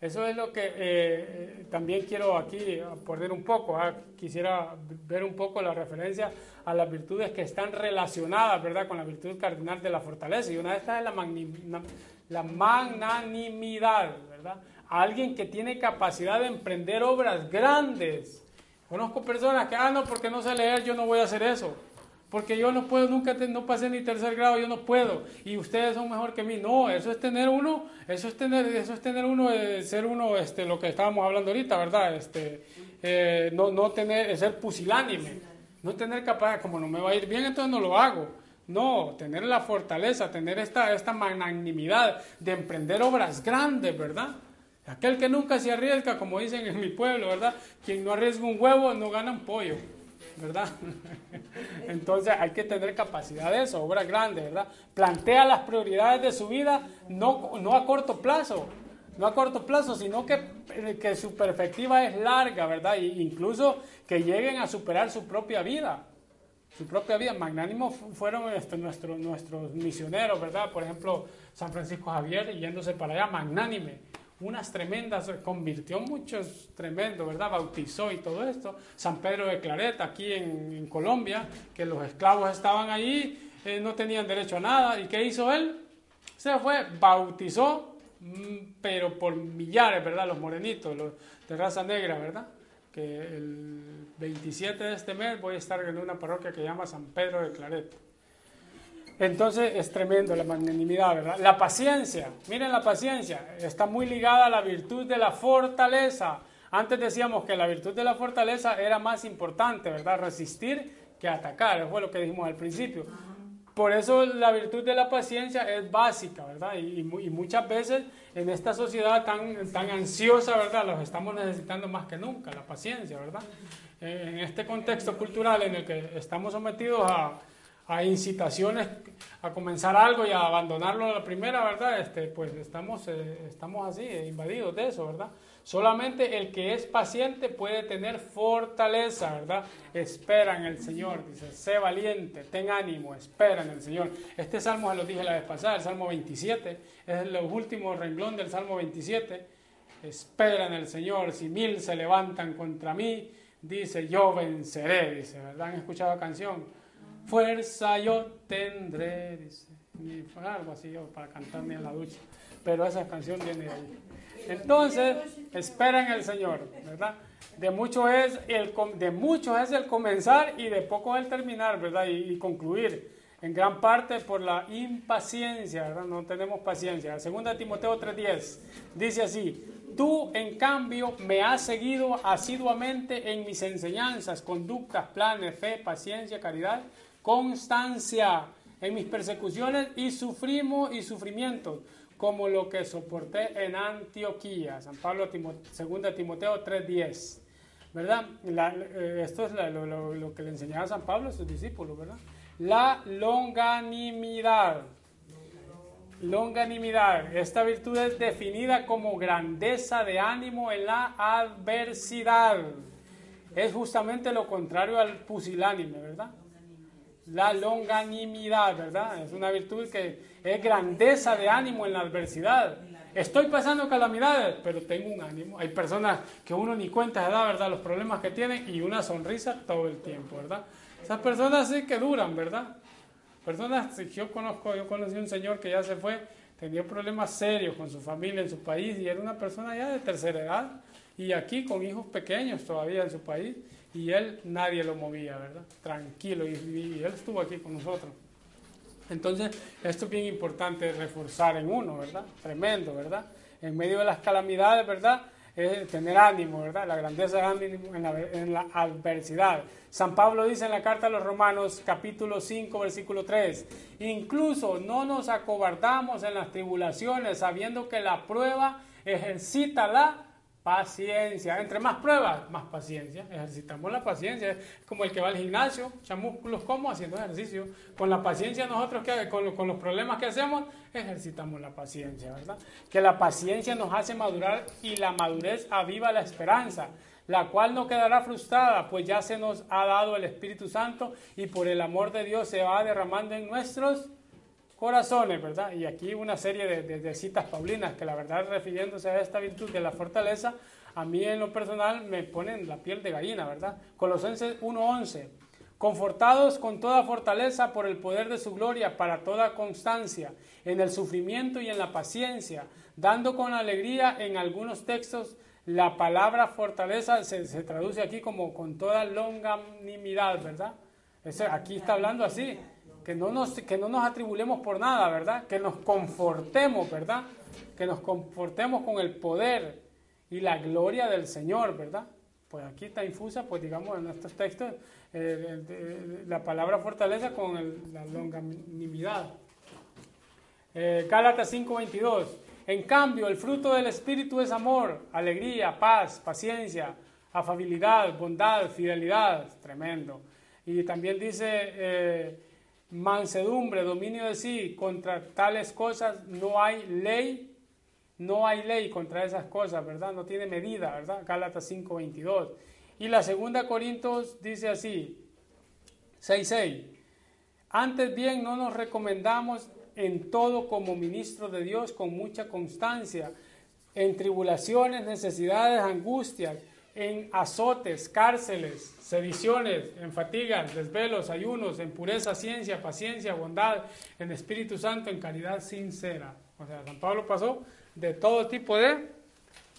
Eso es lo que eh, eh, también quiero aquí poner un poco. ¿ah? Quisiera ver un poco la referencia a las virtudes que están relacionadas, ¿verdad?, con la virtud cardinal de la fortaleza. Y una de estas es la, la magnanimidad, ¿verdad? Alguien que tiene capacidad de emprender obras grandes. Conozco personas que, ah, no, porque no sé leer, yo no voy a hacer eso porque yo no puedo, nunca no pasé ni tercer grado, yo no puedo, y ustedes son mejor que mí. No, eso es tener uno, eso es tener, eso es tener uno, eh, ser uno, este, lo que estábamos hablando ahorita, ¿verdad? Este, eh, no, no tener, ser pusilánime, no tener capacidad, como no me va a ir bien, entonces no lo hago. No, tener la fortaleza, tener esta, esta magnanimidad de emprender obras grandes, ¿verdad? Aquel que nunca se arriesga, como dicen en mi pueblo, ¿verdad? Quien no arriesga un huevo no gana un pollo. ¿Verdad? *laughs* Entonces hay que tener capacidad de eso, obra grande, ¿verdad? Plantea las prioridades de su vida no, no a corto plazo, no a corto plazo, sino que, que su perspectiva es larga, ¿verdad? E incluso que lleguen a superar su propia vida, su propia vida. Magnánimos fueron este, nuestros, nuestros misioneros, ¿verdad? Por ejemplo, San Francisco Javier yéndose para allá, magnánime unas tremendas, convirtió muchos tremendos, ¿verdad? Bautizó y todo esto. San Pedro de Claret, aquí en, Colombia, que los esclavos estaban allí, eh, no tenían derecho a nada. ¿Y qué hizo él? Se fue, bautizó, mm, pero por millares, ¿verdad? Los morenitos, los de raza negra, ¿verdad? Que el 27 de este mes voy a estar en una parroquia que se llama San Pedro de Claret. Entonces es tremendo la magnanimidad, ¿verdad? La paciencia, miren la paciencia, está muy ligada a la virtud de la fortaleza. Antes decíamos que la virtud de la fortaleza era más importante, ¿verdad? Resistir que atacar, eso fue lo que dijimos al principio. Por eso la virtud de la paciencia es básica, ¿verdad? Y, muchas veces en esta sociedad tan, tan ansiosa, ¿verdad? Los estamos necesitando más que nunca, la paciencia, ¿verdad? En este contexto cultural en el que estamos sometidos a a incitaciones a comenzar algo y a abandonarlo a la primera, ¿verdad? Este, pues estamos, eh, estamos así, eh, invadidos de eso, ¿verdad? Solamente el que es paciente puede tener fortaleza, ¿verdad? Espera en el Señor, dice, sé valiente, ten ánimo, espera en el Señor. Este salmo se lo dije la vez pasada, el Salmo 27, es el último renglón del Salmo 27. Espera en el Señor, si mil se levantan contra mí, dice, yo venceré, dice, ¿verdad? ¿Han escuchado la canción? Fuerza yo tendré, dice, algo así yo para cantarme en la ducha, pero esa canción viene de ahí. Entonces, espera en el Señor, ¿verdad? De mucho es el, de mucho es el comenzar y de poco el terminar, ¿verdad? Y, concluir. En gran parte por la impaciencia, ¿verdad? No tenemos paciencia. Segunda Timoteo 3:10 dice así, tú en cambio me has seguido asiduamente en mis enseñanzas, conductas, planes, fe, paciencia, caridad constancia en mis persecuciones y sufrimos y sufrimientos, como lo que soporté en Antioquía. San Pablo, 2 Timoteo 3:10. ¿Verdad? Eh, esto es lo, que le enseñaba San Pablo a sus discípulos, ¿verdad? La longanimidad. Longanimidad. Esta virtud es definida como grandeza de ánimo en la adversidad. Es justamente lo contrario al pusilánime, ¿verdad? La longanimidad, ¿verdad? Es una virtud que es grandeza de ánimo en la adversidad. Estoy pasando calamidades, pero tengo un ánimo. Hay personas que uno ni cuenta da, ¿verdad? Los problemas que tienen y una sonrisa todo el tiempo, ¿verdad? Esas personas sí que duran, ¿verdad? Personas, yo conozco, yo conocí un señor que ya se fue, tenía problemas serios con su familia en su país y era una persona ya de tercera edad y aquí con hijos pequeños todavía en su país y él nadie lo movía, ¿verdad? Tranquilo, y, él estuvo aquí con nosotros. Entonces, esto es bien importante reforzar en uno, ¿verdad? Tremendo, ¿verdad? En medio de las calamidades, ¿verdad? Es tener ánimo, ¿verdad? La grandeza de ánimo en la, adversidad. San Pablo dice en la carta a los Romanos, capítulo 5, versículo 3, incluso no nos acobardamos en las tribulaciones, sabiendo que la prueba ejercita la Paciencia. Entre más pruebas, más paciencia. Ejercitamos la paciencia. Como el que va al gimnasio, echa músculos como haciendo ejercicio. Con la paciencia nosotros, que, con, con los problemas que hacemos, ejercitamos la paciencia, ¿verdad? Que la paciencia nos hace madurar y la madurez aviva la esperanza, la cual no quedará frustrada, pues ya se nos ha dado el Espíritu Santo y por el amor de Dios se va derramando en nuestros corazones, ¿verdad? Y aquí una serie de, de, citas paulinas que la verdad refiriéndose a esta virtud de la fortaleza, a mí en lo personal me ponen la piel de gallina, ¿verdad? Colosenses 1.11, confortados con toda fortaleza por el poder de su gloria para toda constancia, en el sufrimiento y en la paciencia, dando con alegría en algunos textos la palabra fortaleza se, se traduce aquí como con toda longanimidad, ¿verdad? aquí está hablando así, que no, nos, que no nos atribulemos por nada, ¿verdad? Que nos confortemos, ¿verdad? Que nos confortemos con el poder y la gloria del Señor, ¿verdad? Pues aquí está infusa, pues digamos en estos textos, eh, la palabra fortaleza con la longanimidad. Eh, Gálatas 5:22. En cambio, el fruto del Espíritu es amor, alegría, paz, paciencia, afabilidad, bondad, fidelidad. Tremendo. Y también dice eh, mansedumbre, dominio de sí. Contra tales cosas no hay ley. No hay ley contra esas cosas, ¿verdad? No tiene medida, ¿verdad? Gálatas 5:22. Y la segunda Corintios dice así, 6:6. Antes bien no nos recomendamos en todo como ministro de Dios con mucha constancia, en tribulaciones, necesidades, angustias, en azotes, cárceles, sediciones, en fatigas, desvelos, ayunos, en pureza, ciencia, paciencia, bondad, en Espíritu Santo, en caridad sincera. O sea, San Pablo pasó de todo tipo de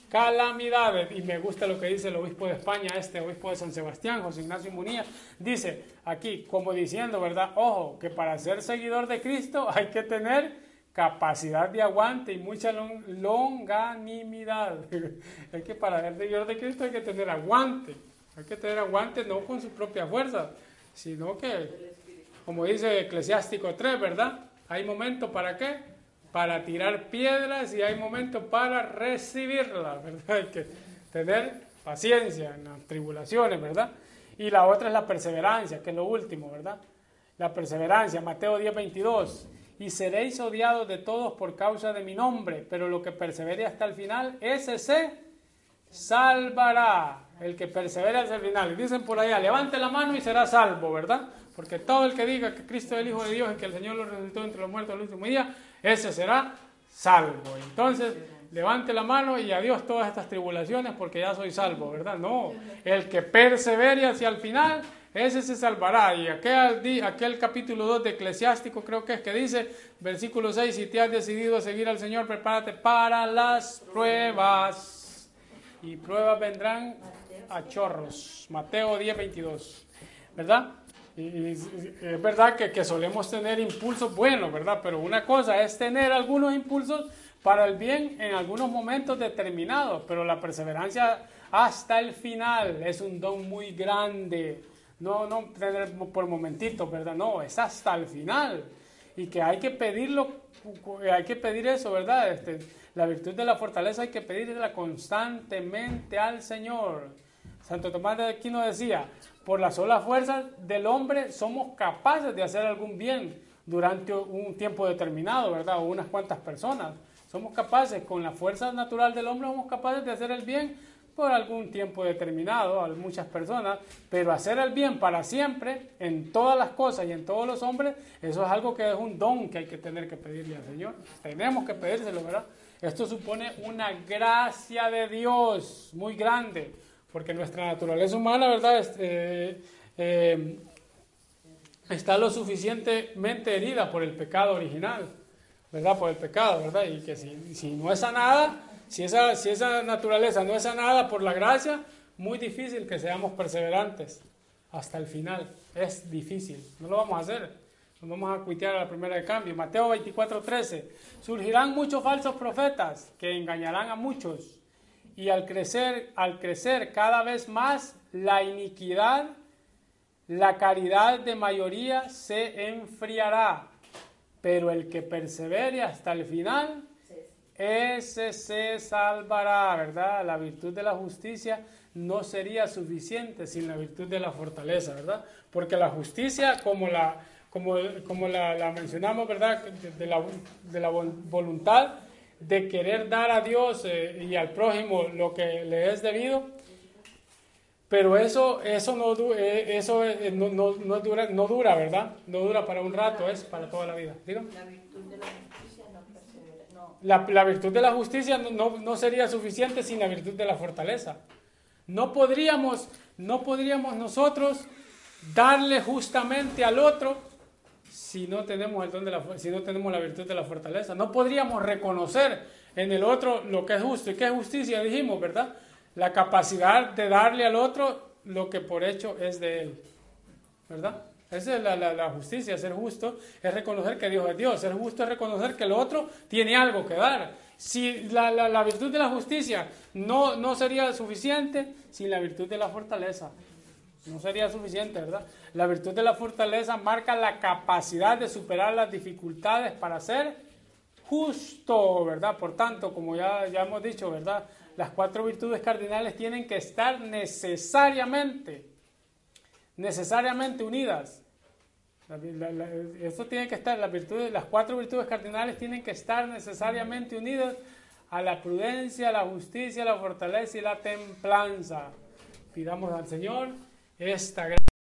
calamidades. Y me gusta lo que dice el obispo de España, este obispo de San Sebastián, José Ignacio Munía, dice aquí, como diciendo, ¿verdad? Ojo, que para ser seguidor de Cristo *laughs* hay que tener capacidad de aguante y mucha longanimidad. *laughs* es que para ser seguidor de Cristo hay que tener aguante. Hay que tener aguante no con su propia fuerza, sino que, como dice Eclesiástico 3, ¿verdad? Hay momento para qué? para tirar piedras y hay momentos para recibirlas, *laughs* ¿verdad? Hay que tener paciencia en las tribulaciones, ¿verdad? Y la otra es la perseverancia, que es lo último, ¿verdad? La perseverancia, Mateo 10, 22. Y seréis odiados de todos por causa de mi nombre, pero lo que persevere hasta el final, ese se salvará. El que persevere hasta el final. Dicen por allá, levante la mano y será salvo, ¿verdad? Porque todo el que diga que Cristo es el Hijo de Dios y que el Señor lo resucitó entre los muertos el último día, ese será salvo. Entonces, levante la mano y adiós todas estas tribulaciones porque ya soy salvo, ¿verdad? No, el que persevere hacia el final, ese se salvará. Y aquel, capítulo 2 de Eclesiástico creo que es que dice, versículo 6, si te has decidido a seguir al Señor, prepárate para las pruebas. Y pruebas vendrán a chorros. Mateo 10, 22. ¿Verdad? Es verdad que, que, solemos tener impulsos buenos, ¿verdad? Pero una cosa es tener algunos impulsos para el bien en algunos momentos determinados, pero la perseverancia hasta el final es un don muy grande. No, no tener por momentitos, ¿verdad? No, es hasta el final. Y que hay que pedirlo, hay que pedir eso, ¿verdad? Este, la virtud de la fortaleza hay que pedirla constantemente al Señor. Santo Tomás de Aquino decía, por la sola fuerza del hombre somos capaces de hacer algún bien durante un tiempo determinado, ¿verdad? O unas cuantas personas. Somos capaces, con la fuerza natural del hombre, somos capaces de hacer el bien por algún tiempo determinado a muchas personas, pero hacer el bien para siempre en todas las cosas y en todos los hombres, eso es algo que es un don que hay que tener que pedirle al Señor. Tenemos que pedírselo, ¿verdad? Esto supone una gracia de Dios muy grande porque nuestra naturaleza humana, ¿verdad? Este, eh, está lo suficientemente herida por el pecado original, ¿verdad? Por el pecado, ¿verdad? Y que si, si no es sanada, si esa, si esa naturaleza no es sanada por la gracia, muy difícil que seamos perseverantes hasta el final. Es difícil, no lo vamos a hacer. Nos vamos a cuitear a la primera de cambio. Mateo 24, 13. Surgirán muchos falsos profetas que engañarán a muchos y al crecer, al crecer cada vez más la iniquidad, la caridad de mayoría se enfriará, pero el que persevere hasta el final, ese se salvará, ¿verdad? La virtud de la justicia no sería suficiente sin la virtud de la fortaleza, ¿verdad? Porque la justicia, como la, como, como la, mencionamos, ¿verdad? De, la, de la voluntad, de querer dar a Dios eh, y al prójimo lo que le es debido, Pero eso, eso, no, eh, eso eh, no, no, no, dura, no dura, ¿verdad? No dura para un rato, es para toda la vida. Dígame. La virtud de la justicia no persevera. No. La, la virtud de la justicia no, no, sería suficiente sin la virtud de la fortaleza. No podríamos, no podríamos nosotros darle justamente al otro si no tenemos el don de la, si no tenemos la virtud de la fortaleza. No podríamos reconocer en el otro lo que es justo y qué es justicia, dijimos, ¿verdad? La capacidad de darle al otro lo que por hecho es de él, ¿verdad? Esa es la, justicia, ser justo es reconocer que Dios es Dios, ser justo es reconocer que el otro tiene algo que dar. Si la, la virtud de la justicia no, no sería suficiente sin la virtud de la fortaleza, no sería suficiente, ¿verdad? La virtud de la fortaleza marca la capacidad de superar las dificultades para ser justo, ¿verdad? Por tanto, como ya, ya hemos dicho, ¿verdad? Las cuatro virtudes cardinales tienen que estar necesariamente, necesariamente unidas. esto tiene que estar, las, virtudes, las cuatro virtudes cardinales tienen que estar necesariamente unidas a la prudencia, la justicia, la fortaleza y la templanza. Pidamos al Señor esta gracia.